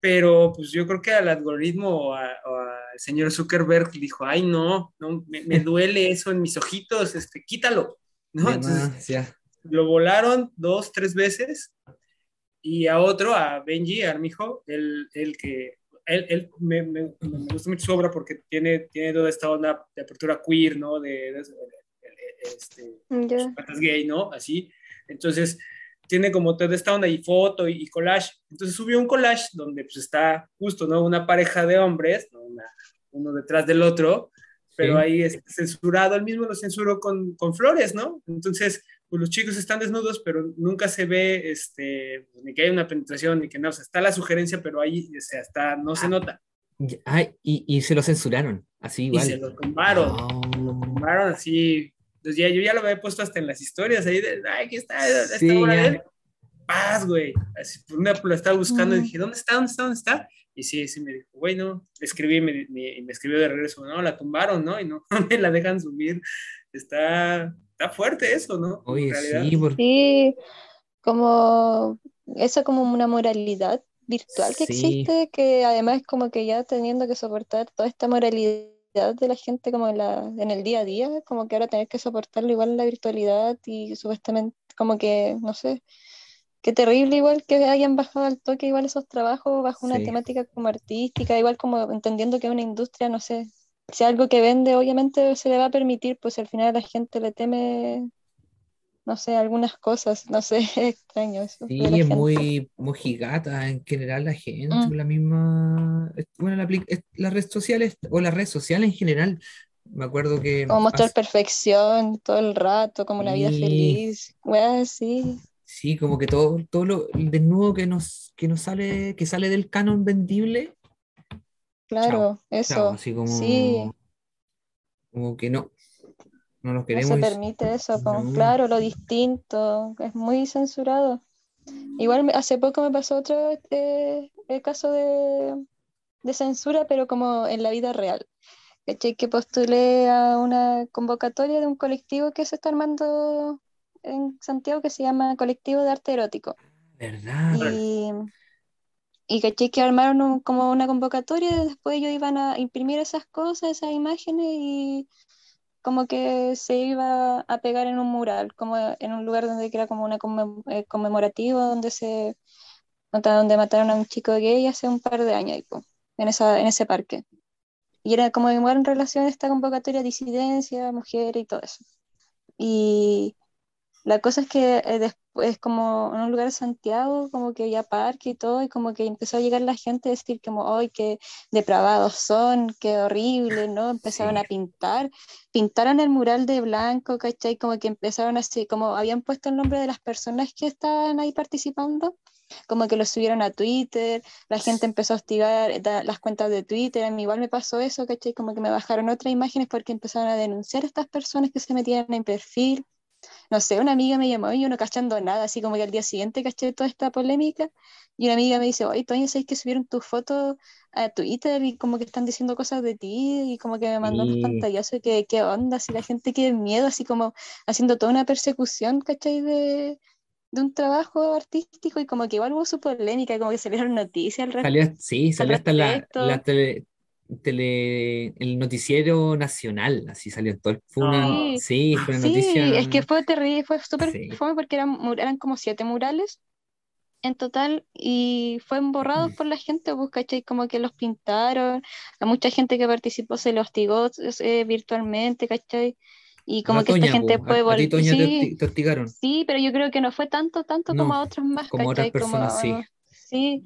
S3: pero pues yo creo que al algoritmo o, al señor Zuckerberg dijo, ay no, no me, duele eso en mis ojitos, este, quítalo, ¿no? Entonces, lo volaron dos, tres veces y a otro, a Benji, a Armijo, el, el que él, él me, me, gusta mucho su obra porque tiene, tiene toda esta onda de apertura queer, ¿no? de, de este, gay, ¿no? Así. Entonces, tiene como toda esta onda y foto y, collage. Entonces subió un collage donde pues está justo, ¿no? Una pareja de hombres, uno detrás del otro, pero ahí es censurado, él mismo lo censuró con, con flores, ¿no? Entonces, pues los chicos están desnudos, pero nunca se ve, este, pues, ni que haya una penetración, ni que no, o sea, está la sugerencia, pero ahí, o sea, está, no se nota.
S1: y, y, se lo censuraron, así igual.
S3: Y se lo tumbaron, lo tumbaron así entonces ya yo ya lo había puesto hasta en las historias ahí de, ay, aquí está, esta sí. Paz, güey. Así, por una la estaba buscando y dije, ¿dónde está? ¿Dónde está? ¿Dónde está? Y sí, sí me dijo, güey, no. Le escribí y me, me, escribió de regreso, no, la tumbaron, ¿no? Y no, me la dejan subir. Está, está fuerte eso, ¿no?
S1: Oye, sí, porque...
S2: sí, como eso como una moralidad virtual que existe, que además como que ya teniendo que soportar toda esta moralidad de la gente como en, la, en el día a día, como que ahora tener que soportarlo igual en la virtualidad y supuestamente como que, no sé, qué terrible igual que hayan bajado al toque igual esos trabajos bajo una temática como artística, igual como entendiendo que es una industria, no sé, si algo que vende obviamente se le va a permitir, pues al final la gente le teme no sé, algunas cosas, no sé, es extraño eso.
S1: Sí, es muy, muy gigata en general la gente, mm. la misma, bueno, la, las redes sociales o las redes sociales en general, me acuerdo que...
S2: Como mostrar perfección todo el rato, como una vida feliz, bueno, sí.
S1: Sí, como que todo, todo lo desnudo que nos, que nos sale, que sale del canon vendible.
S2: Claro, eso. así como, sí.
S1: como que no, no
S2: queremos. se permite eso, claro, lo distinto, es muy censurado. Igual hace poco me pasó otro eh, caso de, censura, pero como en la vida real. Que postulé a una convocatoria de un colectivo que se está armando en Santiago que se llama Colectivo de Arte Erótico.
S1: ¿Verdad?
S2: Y, y caché que armaron como una convocatoria, y después ellos iban a imprimir esas cosas, esas imágenes y como que se iba a pegar en un mural, como en un lugar donde era como una eh, conmemorativa, donde se donde mataron a un chico gay hace un par de años, en, esa, en ese parque. Y era como en relación a esta convocatoria de disidencia, mujer y todo eso. Y la cosa es que eh, después, como en un lugar de Santiago, como que había parque y todo, y como que empezó a llegar la gente a decir como, ¡ay, qué depravados son, qué horrible! ¿no? Empezaron a pintar, pintaron el mural de blanco, ¿cachai? Como que empezaron así, como habían puesto el nombre de las personas que estaban ahí participando, como que lo subieron a Twitter, la gente empezó a hostigar eh, las cuentas de Twitter, a mí igual me pasó eso, ¿cachai? Como que me bajaron otras imágenes porque empezaron a denunciar a estas personas que se metían en perfil no sé, una amiga me llamó y yo no cachando nada, así como que al día siguiente caché toda esta polémica y una amiga me dice, oye, Toño, ¿sabes que subieron tus fotos a Twitter y como que están diciendo cosas de ti y como que me mandó unos pantallazos que qué onda, si la gente quiere miedo, así como haciendo toda una persecución, ¿cachai? De, de un trabajo artístico y como que igual hubo su polémica, como que salieron noticias al
S1: respecto. sí, salió hasta la, la, tele, tele, el noticiero nacional, así salió todo. Fue una, sí, fue una noticia.
S2: es que fue terrible, fue súper fue porque eran, eran como siete murales en total y fueron borrados mm. por la gente, pues, ¿cachai? Como que los pintaron, a mucha gente que participó se los hostigó eh, virtualmente, ¿cachai? Y como que esta gente puede volver.
S1: Sí, te, hostigaron.
S2: sí, pero yo creo que no fue tanto, tanto como a otros más,
S1: como otras personas, sí.
S2: Sí,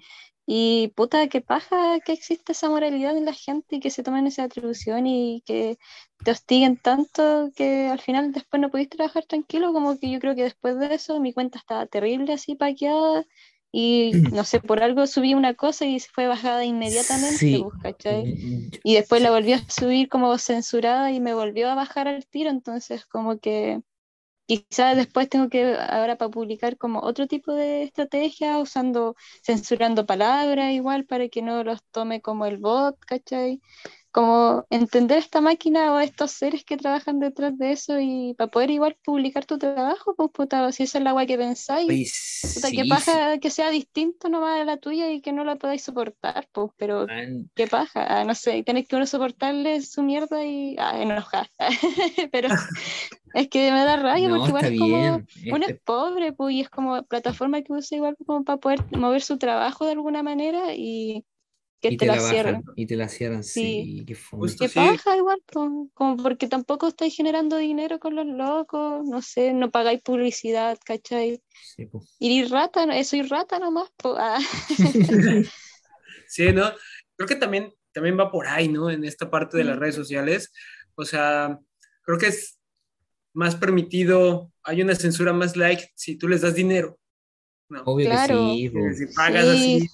S2: y puta, qué paja que existe esa moralidad en la gente y que se tomen esa atribución y que te hostiguen tanto que al final después no pudiste trabajar tranquilo, como que yo creo que después de eso mi cuenta estaba terrible así paqueada y no sé, por algo subí una cosa y se fue bajada inmediatamente, pues, ¿cachai? Mm, y después la volví a subir como censurada y me volvió a bajar al tiro, entonces como que quizás después tengo que ahora para publicar como otro tipo de estrategia, usando, censurando palabras igual para que no los tome como el bot, ¿cachai? Como entender esta máquina o estos seres que trabajan detrás de eso y para poder igual publicar tu trabajo, pues puta, si esa es la agua que pensáis, puta, que paja que sea distinto nomás a la tuya y que no la podáis soportar, pues, pero qué paja, ah, no sé, tenés que uno soportarle su mierda y ah, enojar, pero es que me da rabia porque igual es como, uno es pobre, pues, y es como plataforma que usa igual como para poder mover su trabajo de alguna manera y que te, la, cierran.
S1: Y te la cierran, sí.
S2: Qué, ¿Qué paja igual, como porque tampoco estáis generando dinero con los locos, no sé, no pagáis publicidad, ¿cachai? Sí, pues. Ir rata, eso ir rata nomás. Ah.
S3: sí, ¿no? Creo que también, también va por ahí, ¿no? En esta parte de las redes sociales. O sea, creo que es más permitido, hay una censura más like si tú les das dinero.
S1: ¿no? Obvio que sí.
S3: Si pagas así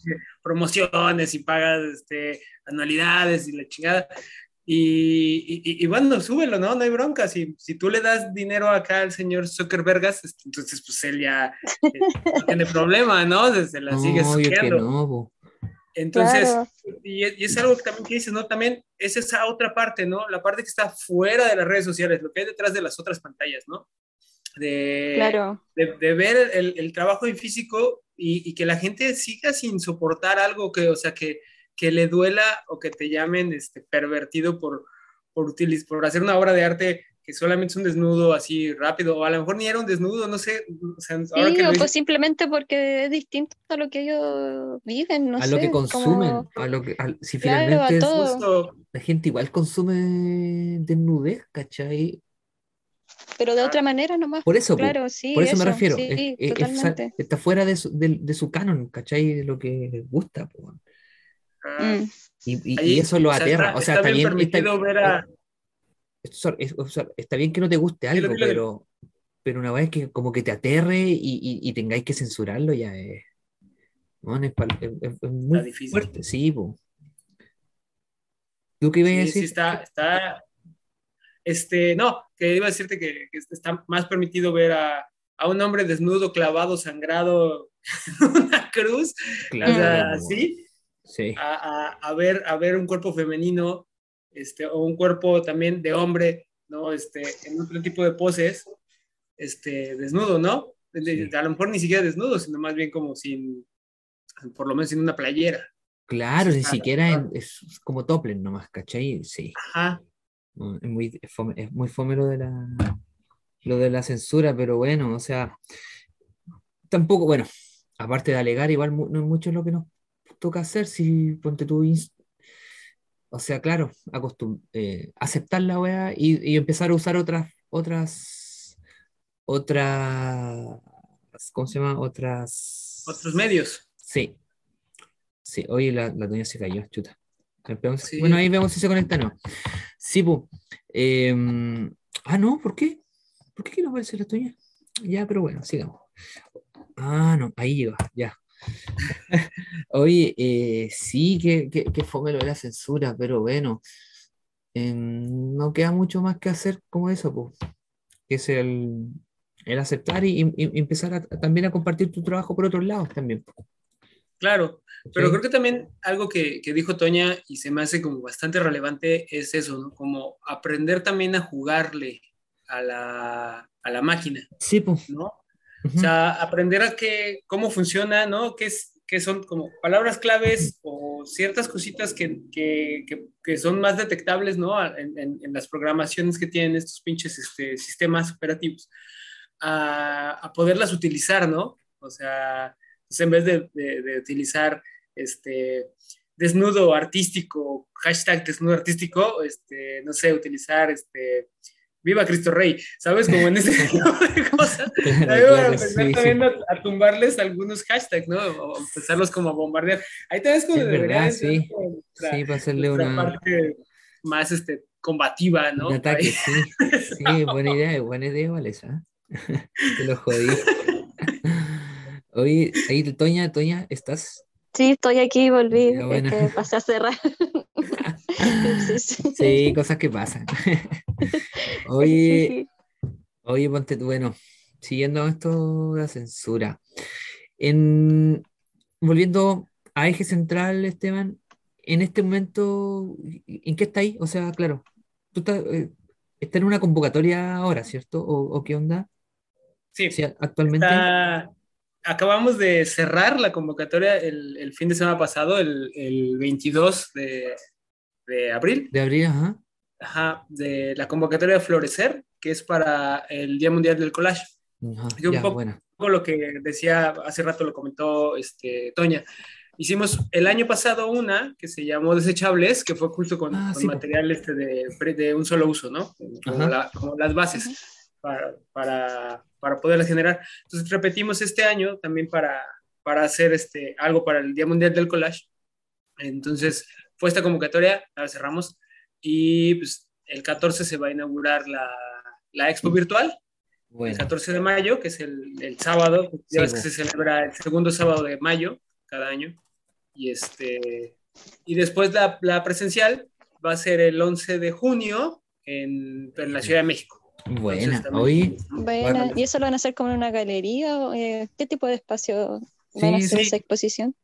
S3: promociones y pagas este, anualidades y la chingada. Y, y, bueno, súbelo, ¿no? No hay bronca. Si, si tú le das dinero acá al señor Zuckerbergas, entonces pues él ya eh, no tiene problema, ¿no? Se la sigue subiendo. Entonces, y, es algo que también que dices, ¿no? También es esa otra parte, ¿no? La parte que está fuera de las redes sociales, lo que hay detrás de las otras pantallas, ¿no? De,
S2: claro.
S3: de, ver el, el, trabajo en físico y, y, que la gente siga sin soportar algo que, o sea, que, que le duela o que te llamen este, pervertido por, por, por hacer una obra de arte que solamente es un desnudo así rápido, o a lo mejor ni era un desnudo, no sé. O
S2: sea, sí, o pues simplemente porque es distinto a lo que ellos viven, no
S1: a
S2: sé.
S1: lo que consumen, a lo que, si finalmente la gente igual consume desnudez, ¿cachai?
S2: Pero de otra manera nomás.
S1: Por eso,
S2: claro, sí,
S1: por eso, me refiero. Sí, está fuera de su, de, de su, canon, ¿cachai? De lo que les gusta. Ah, mm. y, y, eso lo aterra. o sea, está, bien, permitido ver a está bien que no te guste algo, pero, pero una vez que como que te aterre y, y, tengáis que censurarlo, ya es, es, muy fuerte, sí, ¿Tú qué ibas a decir?
S3: Sí, está, está, este, no, que iba a decirte que, está más permitido ver a, a, un hombre desnudo, clavado, sangrado, una cruz, claro. así, sí. a, a, a, ver, a ver un cuerpo femenino este, o un cuerpo también de hombre, ¿no? Este, en otro tipo de poses, este, desnudo, ¿no? A lo mejor ni siquiera desnudo, sino más bien como sin, por lo menos sin una playera.
S1: Claro, ni siquiera es como topless nomás, ¿cachai? Sí.
S3: Ajá.
S1: Es muy, es muy fome lo de la lo de la censura, pero bueno, o sea, tampoco, bueno, aparte de alegar, igual no es mucho lo que nos toca hacer si ponte tu o sea, claro, eh, aceptar la weá y, empezar a usar otras, otras, otras, ¿cómo se llama? Otras...
S3: Otros medios.
S1: Sí. Sí, oye, la, la doña se cayó, chuta. Bueno, ahí vemos si se conecta no. Sí, pues. ah, no, ¿por qué? ¿Por qué no aparece la doña? Ya, pero bueno, sigamos. Ah, no, ahí llega, ya. Oye, eh, sí, que, que, fome lo de la censura, pero bueno, em, no queda mucho más que hacer como eso, pues, que es el, aceptar y, empezar también a compartir tu trabajo por otros lados también.
S3: Claro, pero creo que también algo que, dijo Toña y se me hace como bastante relevante es eso, ¿no? Como aprender también a jugarle a la, a la máquina.
S1: Sí, pues.
S3: ¿no? O sea, aprender a que, cómo funciona, ¿no? ¿Qué, es, qué son como palabras claves o ciertas cositas que, que, que, son más detectables, ¿no? En, en, las programaciones que tienen estos pinches este, sistemas operativos, a, a, poderlas utilizar, ¿no? O sea, pues en vez de, de, utilizar este desnudo artístico, hashtag desnudo artístico, este, no sé, utilizar este, viva Cristo Rey, ¿sabes? Como en ese tipo de cosas. Claro, a empezar también a, tumbarles algunos hashtags, ¿no? O empezarlos como a bombardear. Ahí te ves como
S1: es
S3: verdad,
S1: sí. sí, para hacerle una
S3: parte más este, combativa, ¿no?
S1: Un ataque, sí. Sí, buena idea, buena idea, Valesa. Te lo jodí. Oye, ahí, Toña, Toña, ¿estás?
S2: Sí, estoy aquí, volví, que pasé a cerrar.
S1: sí, cosas que pasan. Oye, oye, ponte bueno, siguiendo esto de la censura. En, volviendo a eje central, Esteban, en este momento, ¿en qué está ahí? O sea, claro, tú estás, eh, en una convocatoria ahora, ¿cierto? ¿O, qué onda?
S3: Sí,
S1: actualmente.
S3: Acabamos de cerrar la convocatoria el, fin de semana pasado, el, el 22 de, de abril.
S1: De abril, ajá.
S3: Ajá, de la convocatoria de Florecer, que es para el Día Mundial del Collage. Ajá, un poco, lo que decía hace rato, lo comentó este, Toña. Hicimos el año pasado una que se llamó Desechables, que fue justo con, ah, material este de, de, un solo uso, ¿no? Como, las bases para, para, para poderlas generar. Entonces repetimos este año también para, para hacer este, algo para el Día Mundial del Collage. Entonces, fue esta convocatoria, la cerramos, y pues el 14 se va a inaugurar la, la expo virtual, el 14 de mayo, que es el, el sábado, ya ves que se celebra el segundo sábado de mayo cada año, y, este, y después la, la presencial va a ser el 11 de junio en, en la Ciudad de México.
S1: Buena, hoy.
S2: Buena. ¿Y eso lo van a hacer como en una galería? O, eh, ¿Qué tipo de espacio van a hacer esa exposición?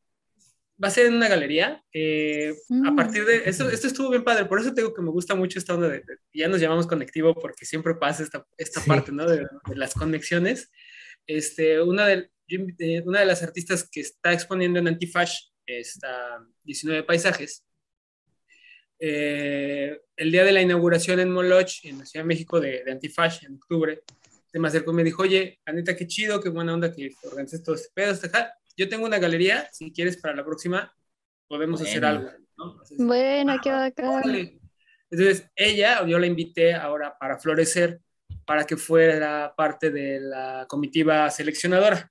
S3: va a ser en una galería. Eh, a mm. partir de esto, esto estuvo bien padre, por eso tengo que me gusta mucho esta onda de, ya nos llamamos conectivo porque siempre pasa esta, esta parte, ¿no? De, las conexiones. Este, una de, una de las artistas que está exponiendo en Antifash, está 19 paisajes. Eh, el día de la inauguración en Moloch, en la Ciudad de México, de, de Antifash, en octubre, se me acercó y me dijo, oye, Anita, qué chido, qué buena onda que organices todo este pedo, este yo tengo una galería, si quieres para la próxima podemos hacer algo. ¿no?
S2: bueno, qué bacán.
S3: Entonces, ella, yo la invité ahora para florecer, para que fuera parte de la comitiva seleccionadora.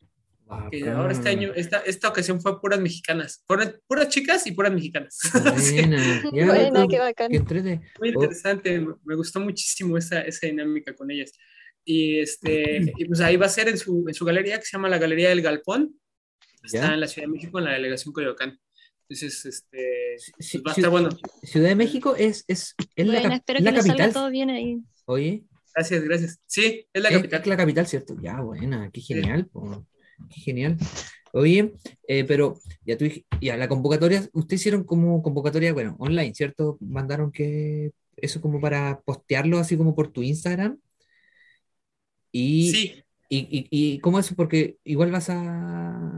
S3: Que ahora este año, esta, esta ocasión fue puras mexicanas, puras, puras chicas y puras mexicanas.
S2: Buena, Buena qué bacán.
S3: Muy interesante, me gustó muchísimo esa, esa dinámica con ellas. Y, este, y pues ahí va a ser en su, en su galería que se llama la Galería del Galpón, Está en la Ciudad de México, en la delegación Coyoacán. Entonces, este, pues va a estar bueno.
S1: Ciudad de México es, es, es la, espero la que capital.
S2: todo bien ahí.
S1: Oye.
S3: Gracias, gracias. Sí, es la capital.
S1: Es la capital, ¿cierto? Ya, buena, qué genial. Qué genial. Oye, eh, pero ya tú ya la convocatoria, ustedes hicieron como convocatoria, bueno, online, ¿cierto? Mandaron que eso como para postearlo así como por tu Instagram. Y,
S3: sí.
S1: ¿Y, y, cómo es? Porque igual vas a,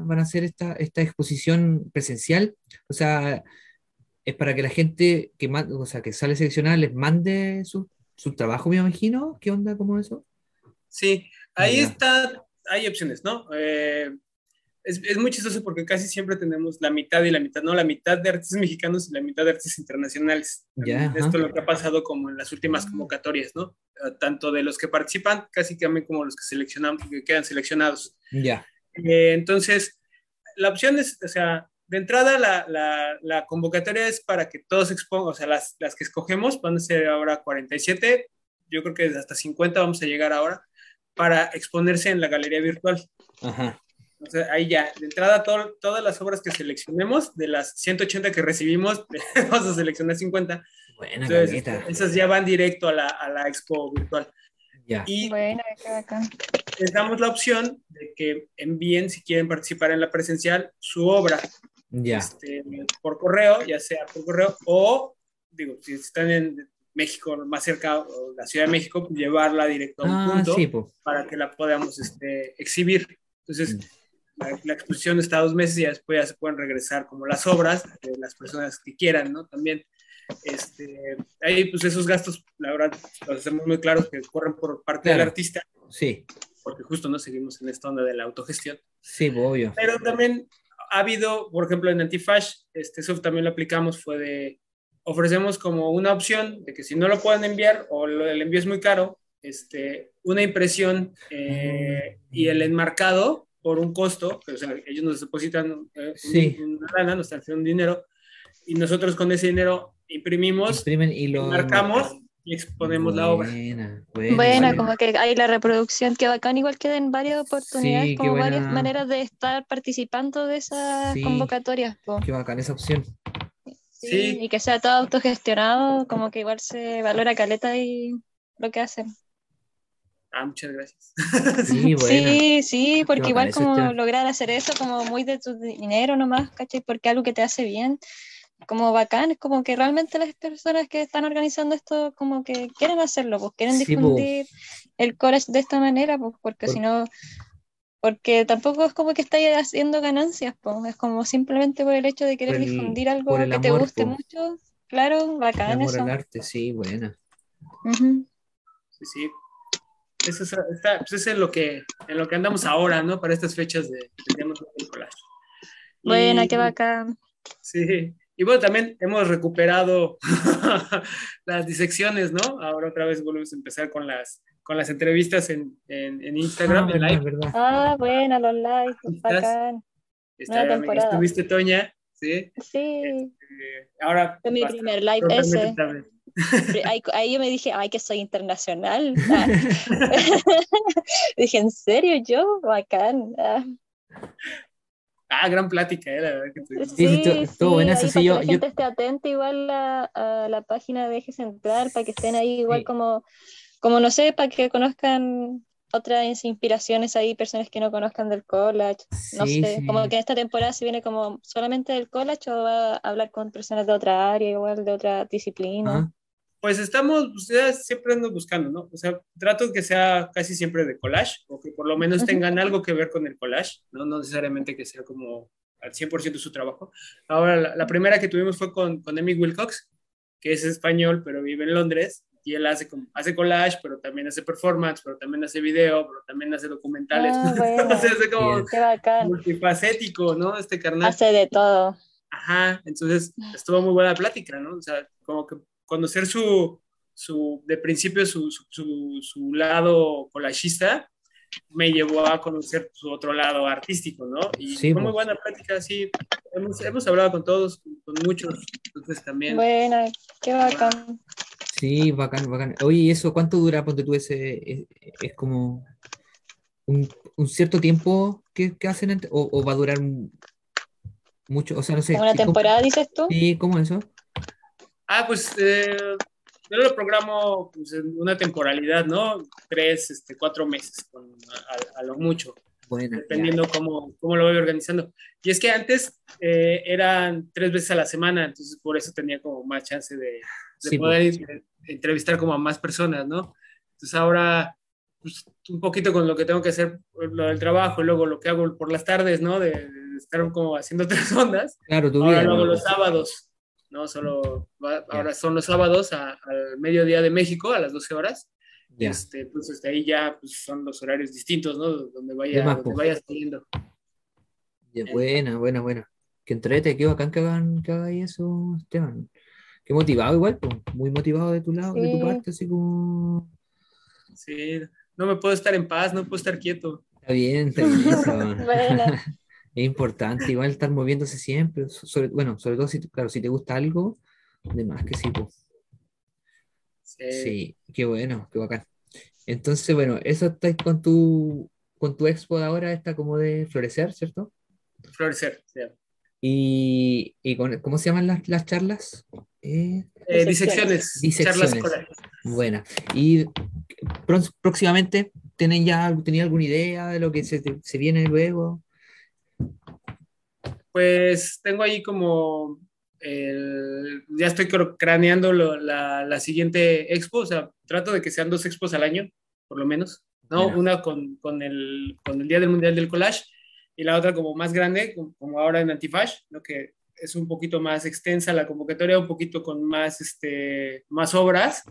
S1: van a hacer esta, esta exposición presencial, o sea, es para que la gente que, o sea, que sale seleccionada les mande su, su trabajo, me imagino. ¿Qué onda? ¿Cómo eso?
S3: Sí, ahí está, hay opciones, ¿no? Eh, es, es, muy chistoso porque casi siempre tenemos la mitad y la mitad, ¿no? La mitad de artistas mexicanos y la mitad de artistas internacionales.
S1: Ya,
S3: Esto es lo que ha pasado como en las últimas convocatorias, ¿no? Eh, tanto de los que participan, casi también como los que seleccionan, que quedan seleccionados.
S1: Ya.
S3: Eh, entonces, la opción es, o sea, de entrada la, la, la, convocatoria es para que todos expongan, o sea, las, las que escogemos van a ser ahora 47, yo creo que hasta 50 vamos a llegar ahora, para exponerse en la galería virtual.
S1: Ajá
S3: ahí ya, de entrada, todas las obras que seleccionemos, de las 180 que recibimos, vamos a seleccionar 50.
S1: Buena, Entonces,
S3: esas ya van directo a la, a la expo virtual.
S1: Ya.
S3: Y les damos la opción de que envíen, si quieren participar en la presencial, su obra.
S1: Ya.
S3: Este, por correo, ya sea por correo, o, digo, si están en México, más cerca, la Ciudad de México, pues, llevarla directo a un ah, punto para que la podamos este, exhibir. Entonces, mm la, exposición está dos meses y después ya se pueden regresar como las obras de las personas que quieran, ¿no? También, este, ahí pues esos gastos, la verdad, los hacemos muy claros que corren por parte del artista.
S1: Sí.
S3: Porque justo no seguimos en esta onda de la autogestión.
S1: Sí, obvio.
S3: Pero también ha habido, por ejemplo, en Antifash, este, eso también lo aplicamos, fue de, ofrecemos como una opción de que si no lo pueden enviar o el envío es muy caro, este, una impresión eh, y el enmarcado por un costo, o sea, ellos nos depositan eh, una lana, nos transfieren dinero, y nosotros con ese dinero imprimimos,
S1: Imprimen y lo
S3: marcamos y exponemos la obra.
S2: Buena, buena como que hay la reproducción, que bacán, igual que den varias oportunidades, como varias maneras de estar participando de esas convocatorias.
S1: Qué bacán esa opción.
S2: Sí, y que sea todo autogestionado, como que igual se valora caleta y lo que hacen.
S3: Ah, muchas gracias.
S2: Sí, sí, porque igual como lograr hacer eso como muy de tu dinero nomás, ¿cachai? Porque algo que te hace bien, como bacán, es como que realmente las personas que están organizando esto como que quieren hacerlo, pues quieren difundir el college de esta manera, pues porque si no, porque tampoco es como que estáis haciendo ganancias, pues es como simplemente por el hecho de querer difundir algo que te guste mucho, claro, bacán eso.
S1: arte, sí, buena.
S3: Sí, sí, eso es, pues eso es lo que, en lo que andamos ahora, ¿no? Para estas fechas de, de
S2: collage. Buena, qué bacán.
S3: Sí, y bueno, también hemos recuperado las disecciones, ¿no? Ahora otra vez volvemos a empezar con las, con las entrevistas en, en, Instagram,
S2: ah, en live. Ah, buena, los lives, bacán.
S3: Estuviste, Toña, ¿sí?
S2: Sí.
S3: Este, ahora.
S2: Fue mi primer live ese. Ahí, yo me dije, ay, que soy internacional. dije, ¿en serio yo? Bacán.
S3: Ah. ah gran plática, eh, la verdad que
S2: Sí, sí, todo buena, sí, yo, la gente esté atenta igual a, la página de Eje Central, para que estén ahí igual como, como, no sé, para que conozcan otras inspiraciones ahí, personas que no conozcan del college, no sé, como que en esta temporada se viene como solamente del college o va a hablar con personas de otra área, igual de otra disciplina. Ah,
S3: pues estamos, ustedes siempre ando buscando, ¿no? O sea, trato que sea casi siempre de collage, o que por lo menos tengan algo que ver con el collage, ¿no? No necesariamente que sea como al 100% su trabajo. Ahora, la, primera que tuvimos fue con, con Emmy Wilcox, que es español, pero vive en Londres, y él hace, hace collage, pero también hace performance, pero también hace video, pero también hace documentales. Ah, entonces, hace como multifacético, ¿no? Este carnal.
S2: Hace de todo.
S3: Ajá, entonces estuvo muy buena plática, ¿no? O sea, como que conocer su, su de principio su, su, su, lado collagista me llevó a conocer su otro lado artístico, ¿no? Y fue muy pues. buena práctica, sí. Hemos, hemos, hablado con todos, con muchos, entonces también.
S2: Buena, qué bacán.
S1: Sí, bacán, bacán. Oye, ¿y eso cuánto dura? Ponte tú ese, es, como un, un, cierto tiempo que, que hacen o, o, va a durar mucho, o sea, no sé.
S2: ¿Una temporada, dices tú?
S1: Sí, ¿cómo eso?
S3: Ah, pues eh, yo lo programo pues, en una temporalidad, ¿no? Tres, este, cuatro meses, a, lo mucho. Bueno, dependiendo cómo, cómo, lo voy organizando. Y es que antes eh, eran tres veces a la semana, entonces por eso tenía como más chance de, poder pues. entrevistar como a más personas, ¿no? Entonces ahora, pues, un poquito con lo que tengo que hacer, lo del trabajo, y luego lo que hago por las tardes, ¿no? De, estar como haciendo tres ondas.
S1: Claro, tú
S3: Ahora luego los sábados ¿no? Solo ahora son los sábados al mediodía de México, a las 12 horas. Este, pues ahí ya pues, son los horarios distintos, ¿no? Donde, vaya, donde vayas teniendo.
S1: buena, buena, buena. Que entrete, qué bacán que hagan, que hagan eso, Esteban. Qué motivado igual, pues, muy motivado de tu lado, de tu parte, así como...
S3: Sí, no me puedo estar en paz, no puedo estar quieto.
S1: Está bien, está bien eso. es importante igual estar moviéndose siempre, bueno, sobre todo si, claro, si te gusta algo, de más que sí, pues. Sí. qué bueno, qué bacán. Entonces, bueno, eso está con tu, con tu expo de ahora, está como de florecer, ¿cierto?
S3: Florecer, sí.
S1: ¿Y, y con, cómo se llaman las, las charlas?
S3: Eh, eh disecciones,
S1: disecciones. Charlas Buena. ¿Y próximamente tienen ya tenía alguna idea de lo que se, se viene luego?
S3: Pues tengo ahí como, ya estoy craneando la, la, siguiente expo, o sea, trato de que sean dos expos al año, por lo menos, ¿no? Una con, con, el, con el Día del Mundial del Collage y la otra como más grande, como ahora en Antifash, ¿no? Que es un poquito más extensa la convocatoria, un poquito con más, este, más obras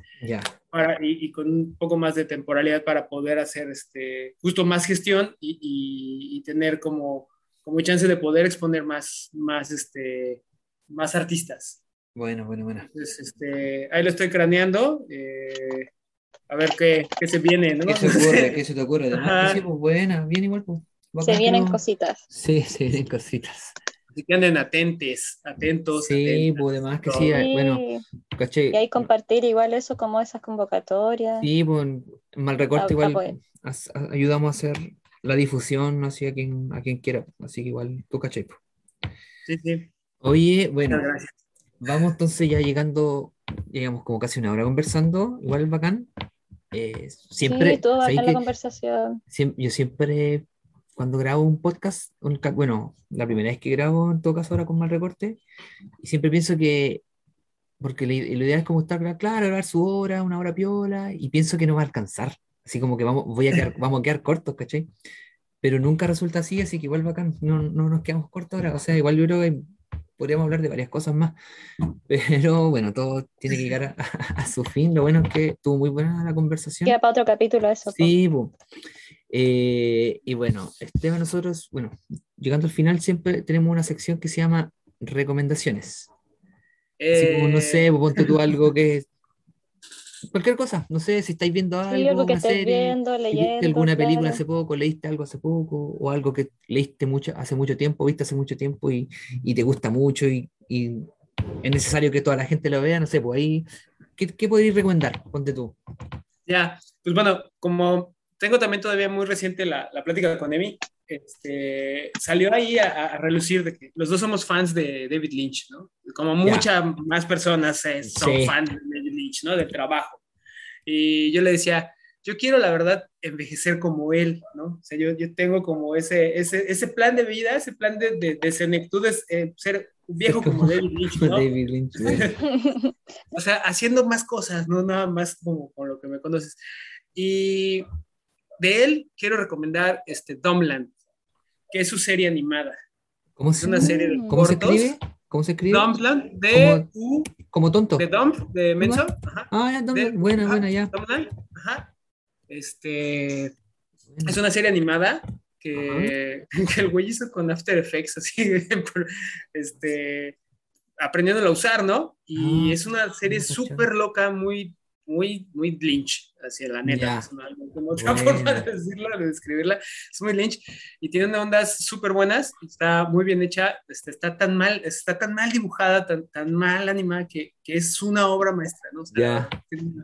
S3: para, y, con un poco más de temporalidad para poder hacer este, justo más gestión y, y tener como como chance de poder exponer más, más, este, más artistas.
S1: Bueno, bueno, bueno.
S3: Entonces, este, ahí lo estoy craneando. Eh, a ver qué, qué se viene, ¿no?
S1: ¿Qué se ocurre? ¿Qué se te ocurre? Además, sí, pues buena, bien igual. Pues,
S2: se vienen cositas.
S1: Sí, se vienen cositas.
S3: Así que anden atentes, atentos.
S1: Sí, pues además que sí, bueno,
S2: caché. Y ahí compartir igual eso como esas convocatorias.
S1: Sí, pues mal recorte igual ayudamos a hacer la difusión hacia quien, a quien quiera, así que igual tú caché.
S3: Sí, sí.
S1: Oye, bueno, vamos entonces ya llegando, llegamos como casi una hora conversando, igual bacán. Eh, siempre.
S2: Sí, todo la conversación.
S1: yo siempre, cuando grabo un podcast, bueno, la primera vez que grabo, en todo caso, ahora con mal recorte, y siempre pienso que, porque lo ideal es como estar, claro, grabar su hora, una hora piola, y pienso que no va a alcanzar. Así como que vamos, voy a quedar, vamos a quedar cortos, ¿cachai? Pero nunca resulta así, así que igual bacán, no, no nos quedamos cortos ahora. O sea, igual yo creo que podríamos hablar de varias cosas más, pero bueno, todo tiene que llegar a, su fin. Lo bueno es que estuvo muy buena la conversación.
S2: Queda para otro capítulo eso.
S1: Sí, eh, y bueno, Esteban, nosotros, bueno, llegando al final siempre tenemos una sección que se llama recomendaciones. Así como, no sé, ponte tú algo que cualquier cosa, no sé si estáis viendo algo,
S2: una serie, viendo, leyendo,
S1: alguna película hace poco, leíste algo hace poco, o algo que leíste mucho, hace mucho tiempo, viste hace mucho tiempo y, y te gusta mucho y, y, es necesario que toda la gente lo vea, no sé, pues ahí, ¿qué, qué podéis recomendar? Ponte tú.
S3: Ya, pues bueno, como tengo también todavía muy reciente la, la plática con Emi, este, salió ahí a, relucir de que los dos somos fans de David Lynch, ¿no? Como muchas más personas eh, son fans de David Lynch, ¿no? Del trabajo. Y yo le decía, yo quiero la verdad envejecer como él, ¿no? O sea, yo, yo tengo como ese, ese, ese plan de vida, ese plan de, de, de senectud, eh, ser viejo como David Lynch, ¿no? David Lynch, o sea, haciendo más cosas, no nada más como con lo que me conoces. Y de él quiero recomendar este Dumbland que es su serie animada.
S1: ¿Cómo se, una serie de ¿cómo se escribe? ¿Cómo se escribe?
S3: Dumpland, de
S1: U. Como tonto.
S3: De Dump, de Menso. Ajá.
S1: Ah, ya, Dumpland. buena, buena, ya.
S3: Dumpland, ajá. Este. Es una serie animada que, que, el güey hizo con After Effects, así, este, aprendiéndolo a usar, ¿no? Y ah, es una serie súper loca, muy muy, muy Lynch, hacia la neta, es una, como otra forma de decirlo, de describirla, es muy Lynch y tiene unas ondas súper buenas, está muy bien hecha, este, está tan mal, está tan mal dibujada, tan, tan mal animada que, que es una obra maestra, ¿no?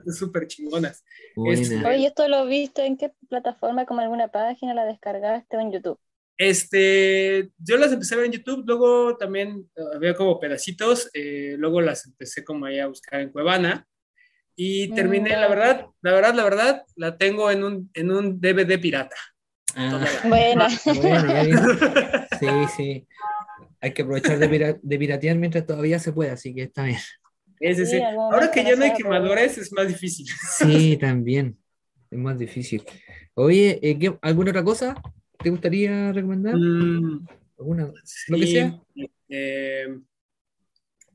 S3: Es súper chingonas.
S2: Este, Oye, ¿esto lo viste en qué plataforma? ¿Como alguna página la descargaste o en YouTube?
S3: Este, yo las empecé a ver en YouTube, luego también eh, había como pedacitos, eh, luego las empecé como ahí a buscar en Cuevana, y terminé, la verdad, la verdad, la verdad, la tengo en un, en un DVD pirata.
S2: Ah, bueno.
S1: sí, sí. Hay que aprovechar de, de, piratear mientras todavía se puede, así que está bien.
S3: Es decir, ahora que ya no hay quemadores es más difícil.
S1: Sí, también. Es más difícil. Oye, eh, ¿alguna otra cosa te gustaría recomendar? Mm, ¿Alguna? lo que sea.
S3: Eh,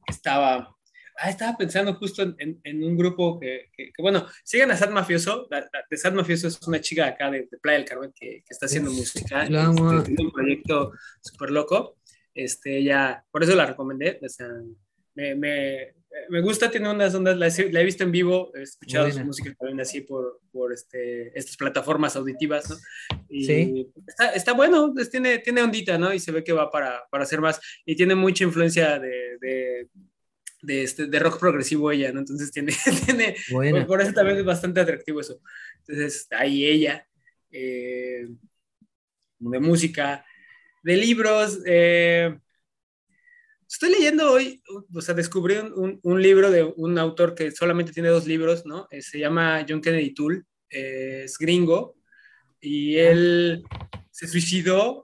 S3: estaba Ah, estaba pensando justo en, en, un grupo que, que, bueno, sigan a Sad Mafioso. de Sad Mafioso es una chica acá de, Playa del Carmen que, que está haciendo música. Este, tiene un proyecto súper loco. Este, ya, por eso la recomendé. O sea, me, me, me, gusta, tiene unas ondas, la, he visto en vivo, he escuchado su música también así por, por este, estas plataformas auditivas, ¿no? Y ¿Sí? está, está, bueno, tiene, tiene ondita, ¿no? Y se ve que va para, para hacer más. Y tiene mucha influencia de, de de, este, de rock progresivo ella, ¿no? Entonces tiene, tiene por, eso también es bastante atractivo eso. Entonces, ahí ella, eh, de música, de libros. Eh, estoy leyendo hoy, o sea, descubrí un, un, libro de un autor que solamente tiene dos libros, ¿no? Eh, se llama John Kennedy Toole, es gringo, y él se suicidó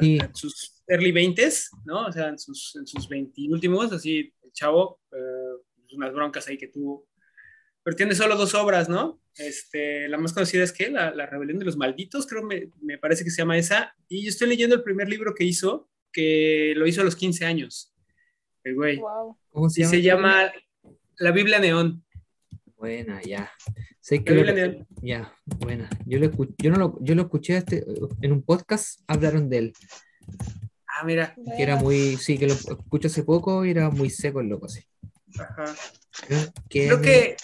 S3: en sus early 20s, ¿no? O sea, en sus, en sus 20 últimos, así chavo, eh, pues, unas broncas ahí que tuvo. Pero tiene solo dos obras, ¿no? Este, la más conocida es que la, la, Rebelión de los Malditos, creo me, me parece que se llama esa. Y yo estoy leyendo el primer libro que hizo, que lo hizo a los 15 años. El güey. ¿Cómo se llama? se llama La Biblia Neón.
S1: Buena, ya. Sé que lo, Neón. Ya, buena. Yo lo, yo, no lo, yo lo escuché este, en un podcast, hablaron de él.
S3: Ah, mira.
S1: Que era muy, sí, que lo escuché hace poco y era muy seco el loco, sí.
S3: Ajá. Creo que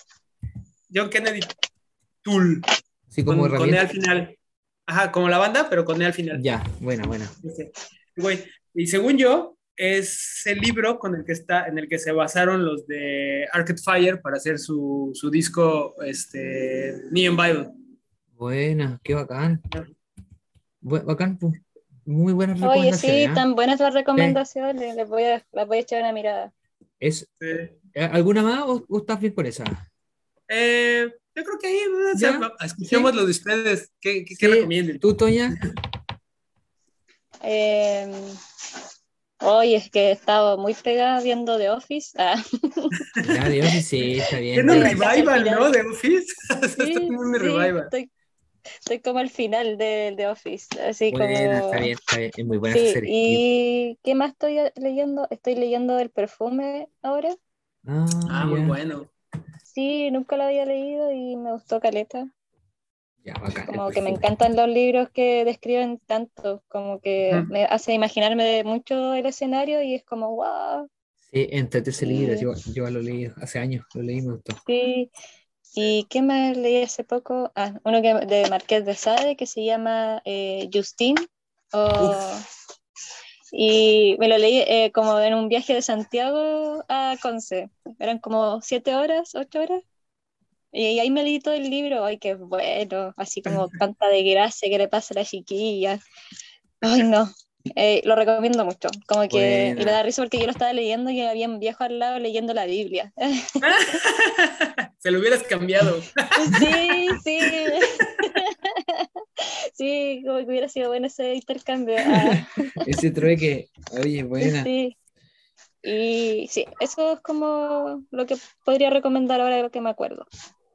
S3: John Kennedy Tool.
S1: Sí, como
S3: con, con E al final. Ajá, como la banda, pero con E al final.
S1: Ya, buena, buena.
S3: Güey, Y según yo, es el libro con el que está, en el que se basaron los de Arcade Fire para hacer su, su disco este, Neon Bible.
S1: Buena, qué bacán. Bu- bacán, pues. Muy buenas
S2: Oye,
S1: recomendaciones.
S2: sí,
S1: ¿ah?
S2: tan buenas las recomendaciones. Les voy a, les voy a echar una mirada.
S1: ¿Es,
S3: Sí.
S1: eh, ¿Alguna más o, o estás bien con esa?
S3: Eh, yo creo que ahí, o sea, escuchemos lo de ustedes. ¿Qué, qué, qué?
S1: ¿Tú, Toña?
S2: Eh, hoy es que he estado muy pegada viendo The Office. Ah,
S1: Ya, Dios, sí, está bien.
S3: Tiene un revival. ¿no? De Office. Está
S2: sí,
S3: teniendo un
S2: sí,
S3: revival.
S2: estoy, estoy como al final de The Office. Así
S1: Buena,
S2: como.
S1: está bien, está bien. Es muy buena
S2: Sí,
S1: esa serie.
S2: ¿y qué más estoy leyendo? Estoy leyendo El perfume ahora.
S1: Ah,
S3: Ah, muy bueno.
S2: Sí, nunca lo había leído y me gustó Caleta.
S1: Ya, bacán.
S2: Como que me encantan los libros que describen tanto, como que me hace imaginarme mucho el escenario y es como, wow,
S1: Sí, entre ese libro,
S2: Sí.
S1: yo, yo lo leí hace años, lo leí, me gustó.
S2: sí. ¿Y qué más leí hace poco? Ah, uno que, de Marqués de Sade que se llama eh, Justine. o- y me lo leí eh, como en un viaje de Santiago a Conce. Eran como siete horas, ocho horas. Y ahí me leí todo el libro, ay, qué bueno, así como tanta de gracia que le pasa a la chiquilla. Ay, no, Eh, lo recomiendo mucho. Como que, y me da risa porque yo lo estaba leyendo y había un viejo al lado leyendo la Biblia.
S3: Se lo hubieras cambiado.
S2: Sí, sí. Sí, como que hubiera sido bueno ese intercambio. Ah,
S1: Ese trueque, oye, buena.
S2: sí. Y sí, eso es como lo que podría recomendar ahora de lo que me acuerdo.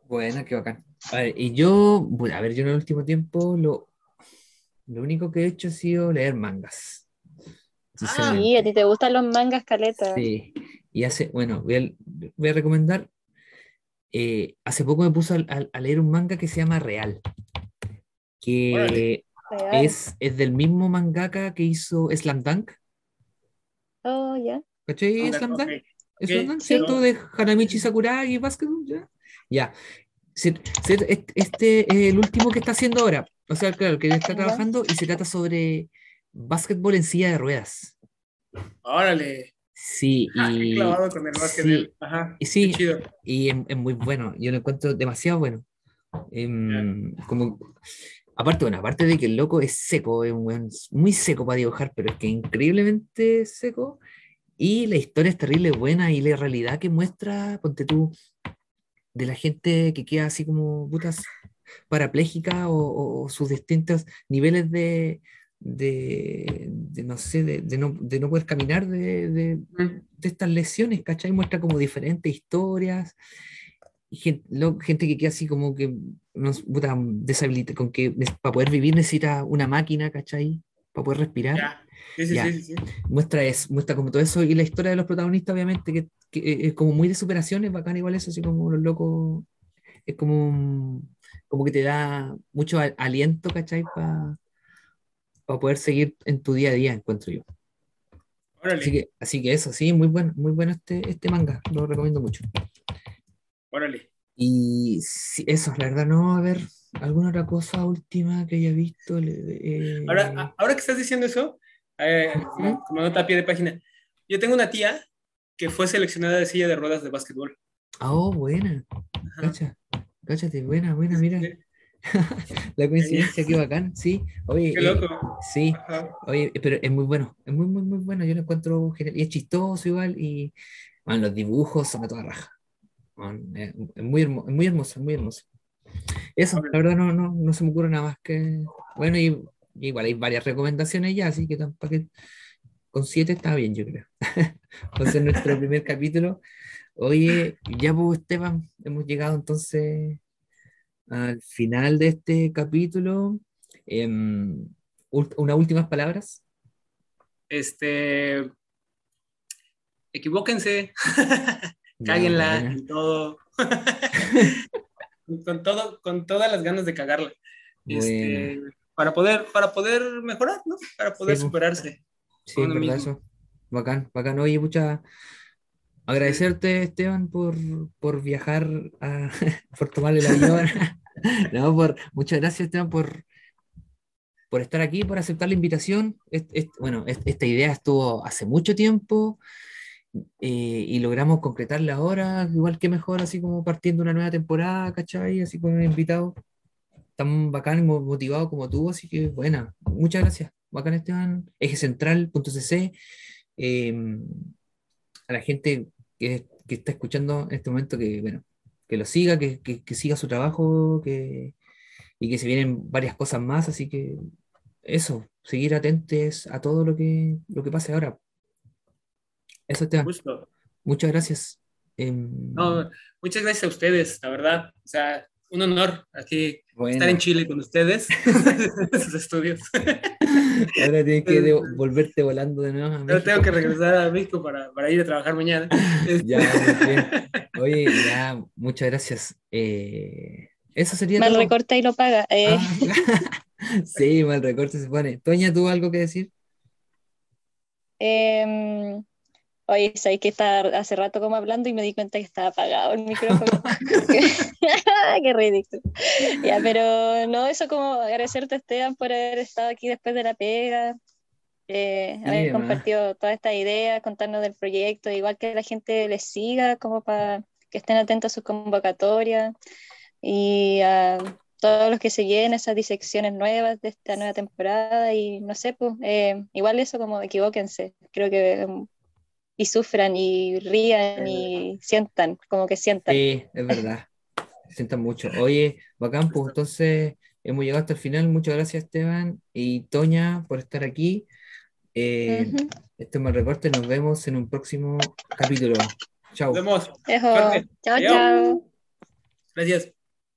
S1: Buena, qué bacán. A ver, y yo, bueno, a ver, yo en el último tiempo lo, lo único que he hecho ha sido leer mangas. Sinceramente.
S2: Sí, a ti te gustan los mangas, Caleta.
S1: Sí, y hace, bueno, voy a, voy a recomendar, eh, hace poco me puse a, a- a leer un manga que se llama Real, que.
S2: Real.
S1: es, es del mismo mangaka que hizo Slam Dunk.
S2: Oh, ya.
S1: ¿Cachai?
S3: Ok,
S1: Slam Dunk.
S3: ok.
S1: ¿Es
S3: Ok,
S1: Slam Dunk,
S2: sí.
S1: ¿cierto? De Hanamichi Sakuragi, Basketball, ¿ya? Ya. Este es el último que está haciendo ahora. O sea, claro, que está trabajando y se trata sobre básquetbol en silla de ruedas.
S3: Órale.
S1: Sí,
S3: Ah, qué
S1: y,
S3: clavado con el básquet.
S1: sí.
S3: Ajá.
S1: y sí,
S3: chido.
S1: y es, es muy bueno. Yo lo encuentro demasiado bueno. Em, como, aparte, bueno, aparte de que el loco es seco, es un weón muy seco para dibujar, pero es que increíblemente seco. Y la historia es terrible buena y la realidad que muestra, ponte tú, de la gente que queda así como putas parapléjica o, o- o sus distintos niveles de, de, de, no sé, de, de no, de no poder caminar de, de,
S3: Mm.
S1: estas lesiones, ¿cachai? Muestra como diferentes historias. Y gente, gente que queda así como que, no, puta, deshabilita, con que para poder vivir necesita una máquina, ¿cachai? Para poder respirar
S3: Ya. Sí, sí,
S1: Ya.
S3: sí,
S1: muestra es, muestra como todo eso y la historia de los protagonistas, obviamente, que, que es como muy de superaciones, bacán igual eso, así como los locos, es como, como que te da mucho aliento, ¿cachai? Para poder seguir en tu día a día, encuentro yo.
S3: Órale.
S1: Así que, así que eso, sí, muy bueno, muy bueno este, este manga, lo recomiendo mucho.
S3: Órale.
S1: Y sí, eso, la verdad, no, a ver, alguna otra cosa última que haya visto. eh,
S3: Ahora, ahora que estás diciendo eso, eh, como, como nota a pie de página, yo tengo una tía que fue seleccionada de silla de ruedas de básquetbol.
S1: ah, oh, buena, cacha, cáchate, buena, buena, mira. La coincidencia, qué bacán, sí. Oye,
S3: Qué
S1: eh,
S3: loco.
S1: sí,
S3: Ajá.
S1: oye, pero es muy bueno, es muy, muy, muy bueno. Yo lo encuentro genial. Y es chistoso igual. Y bueno, los dibujos son a toda raja. Bueno, es, es muy hermoso, es muy hermoso, muy hermoso. Eso, la verdad, no, no, no se me ocurre nada más que. Bueno, y, y igual hay varias recomendaciones ya, así que tampoco que con siete está bien, yo creo. Entonces, nuestro primer capítulo. Oye, ya pues, Esteban, hemos llegado entonces al final de este capítulo. Ult- unas últimas palabras.
S3: Este. Equivóquense. Cáguenla
S1: buena.
S3: en todo. con todo, con todas las ganas de cagarla. Este, para poder, para poder mejorar, ¿no? Para poder
S1: Sí,
S3: superarse.
S1: Sí, verdad
S3: mismo.
S1: eso. Bacán, bacán. Oye, mucha. Agradecerte, Esteban, por, por viajar, a, por tomar el avión no, por, muchas gracias, Esteban, por, por estar aquí, por aceptar la invitación. bueno, esta idea estuvo hace mucho tiempo eh, y logramos concretarla ahora, igual que mejor, así como partiendo una nueva temporada, ¿cachai? Así con un invitado tan bacán y motivado como tú, así que buena, muchas gracias. Bacán Esteban, eje eh, a la gente que, que, está escuchando en este momento, que bueno, que lo siga, que, que, siga su trabajo, que, y que se vienen varias cosas más, así que eso, seguir atentos a todo lo que, lo que pase ahora. Eso te Muchas gracias.
S3: Em, muchas gracias a ustedes, la verdad. O sea, un honor aquí estar en Chile con ustedes, en sus estudios.
S1: Ahora tienes que volverte volando de nuevo.
S3: Ahora tengo que regresar a México para, para ir a trabajar mañana.
S1: ya, Oye, ya, muchas gracias. Eh, eso sería.
S2: Mal recorta y lo paga. Eh.
S1: Ah, sí, mal recorte se pone. Toña, ¿tú algo que decir?
S2: Eh, Oye, sabes que estaba hace rato como hablando y me di cuenta que estaba apagado el micrófono. Qué ridículo. Ya, pero no, eso como agradecerte, Esteban, por haber estado aquí después de la pega, eh, haber compartido todas estas ideas, contarnos del proyecto, igual que la gente les siga, como para que estén atentos a sus convocatorias y a todos los que se llenen esas disecciones nuevas de esta nueva temporada y no sé, pues eh, igual eso como equivóquense, creo que y sufran y rían y sientan, como que sientan.
S1: Sí, es verdad, sientan mucho. Oye, bacán, pues entonces hemos llegado hasta el final. Muchas gracias Esteban y Toña por estar aquí. Eh, Este es recorte, nos vemos en un próximo capítulo. Chao.
S3: Nos vemos.
S2: Chao, chao.
S3: Gracias.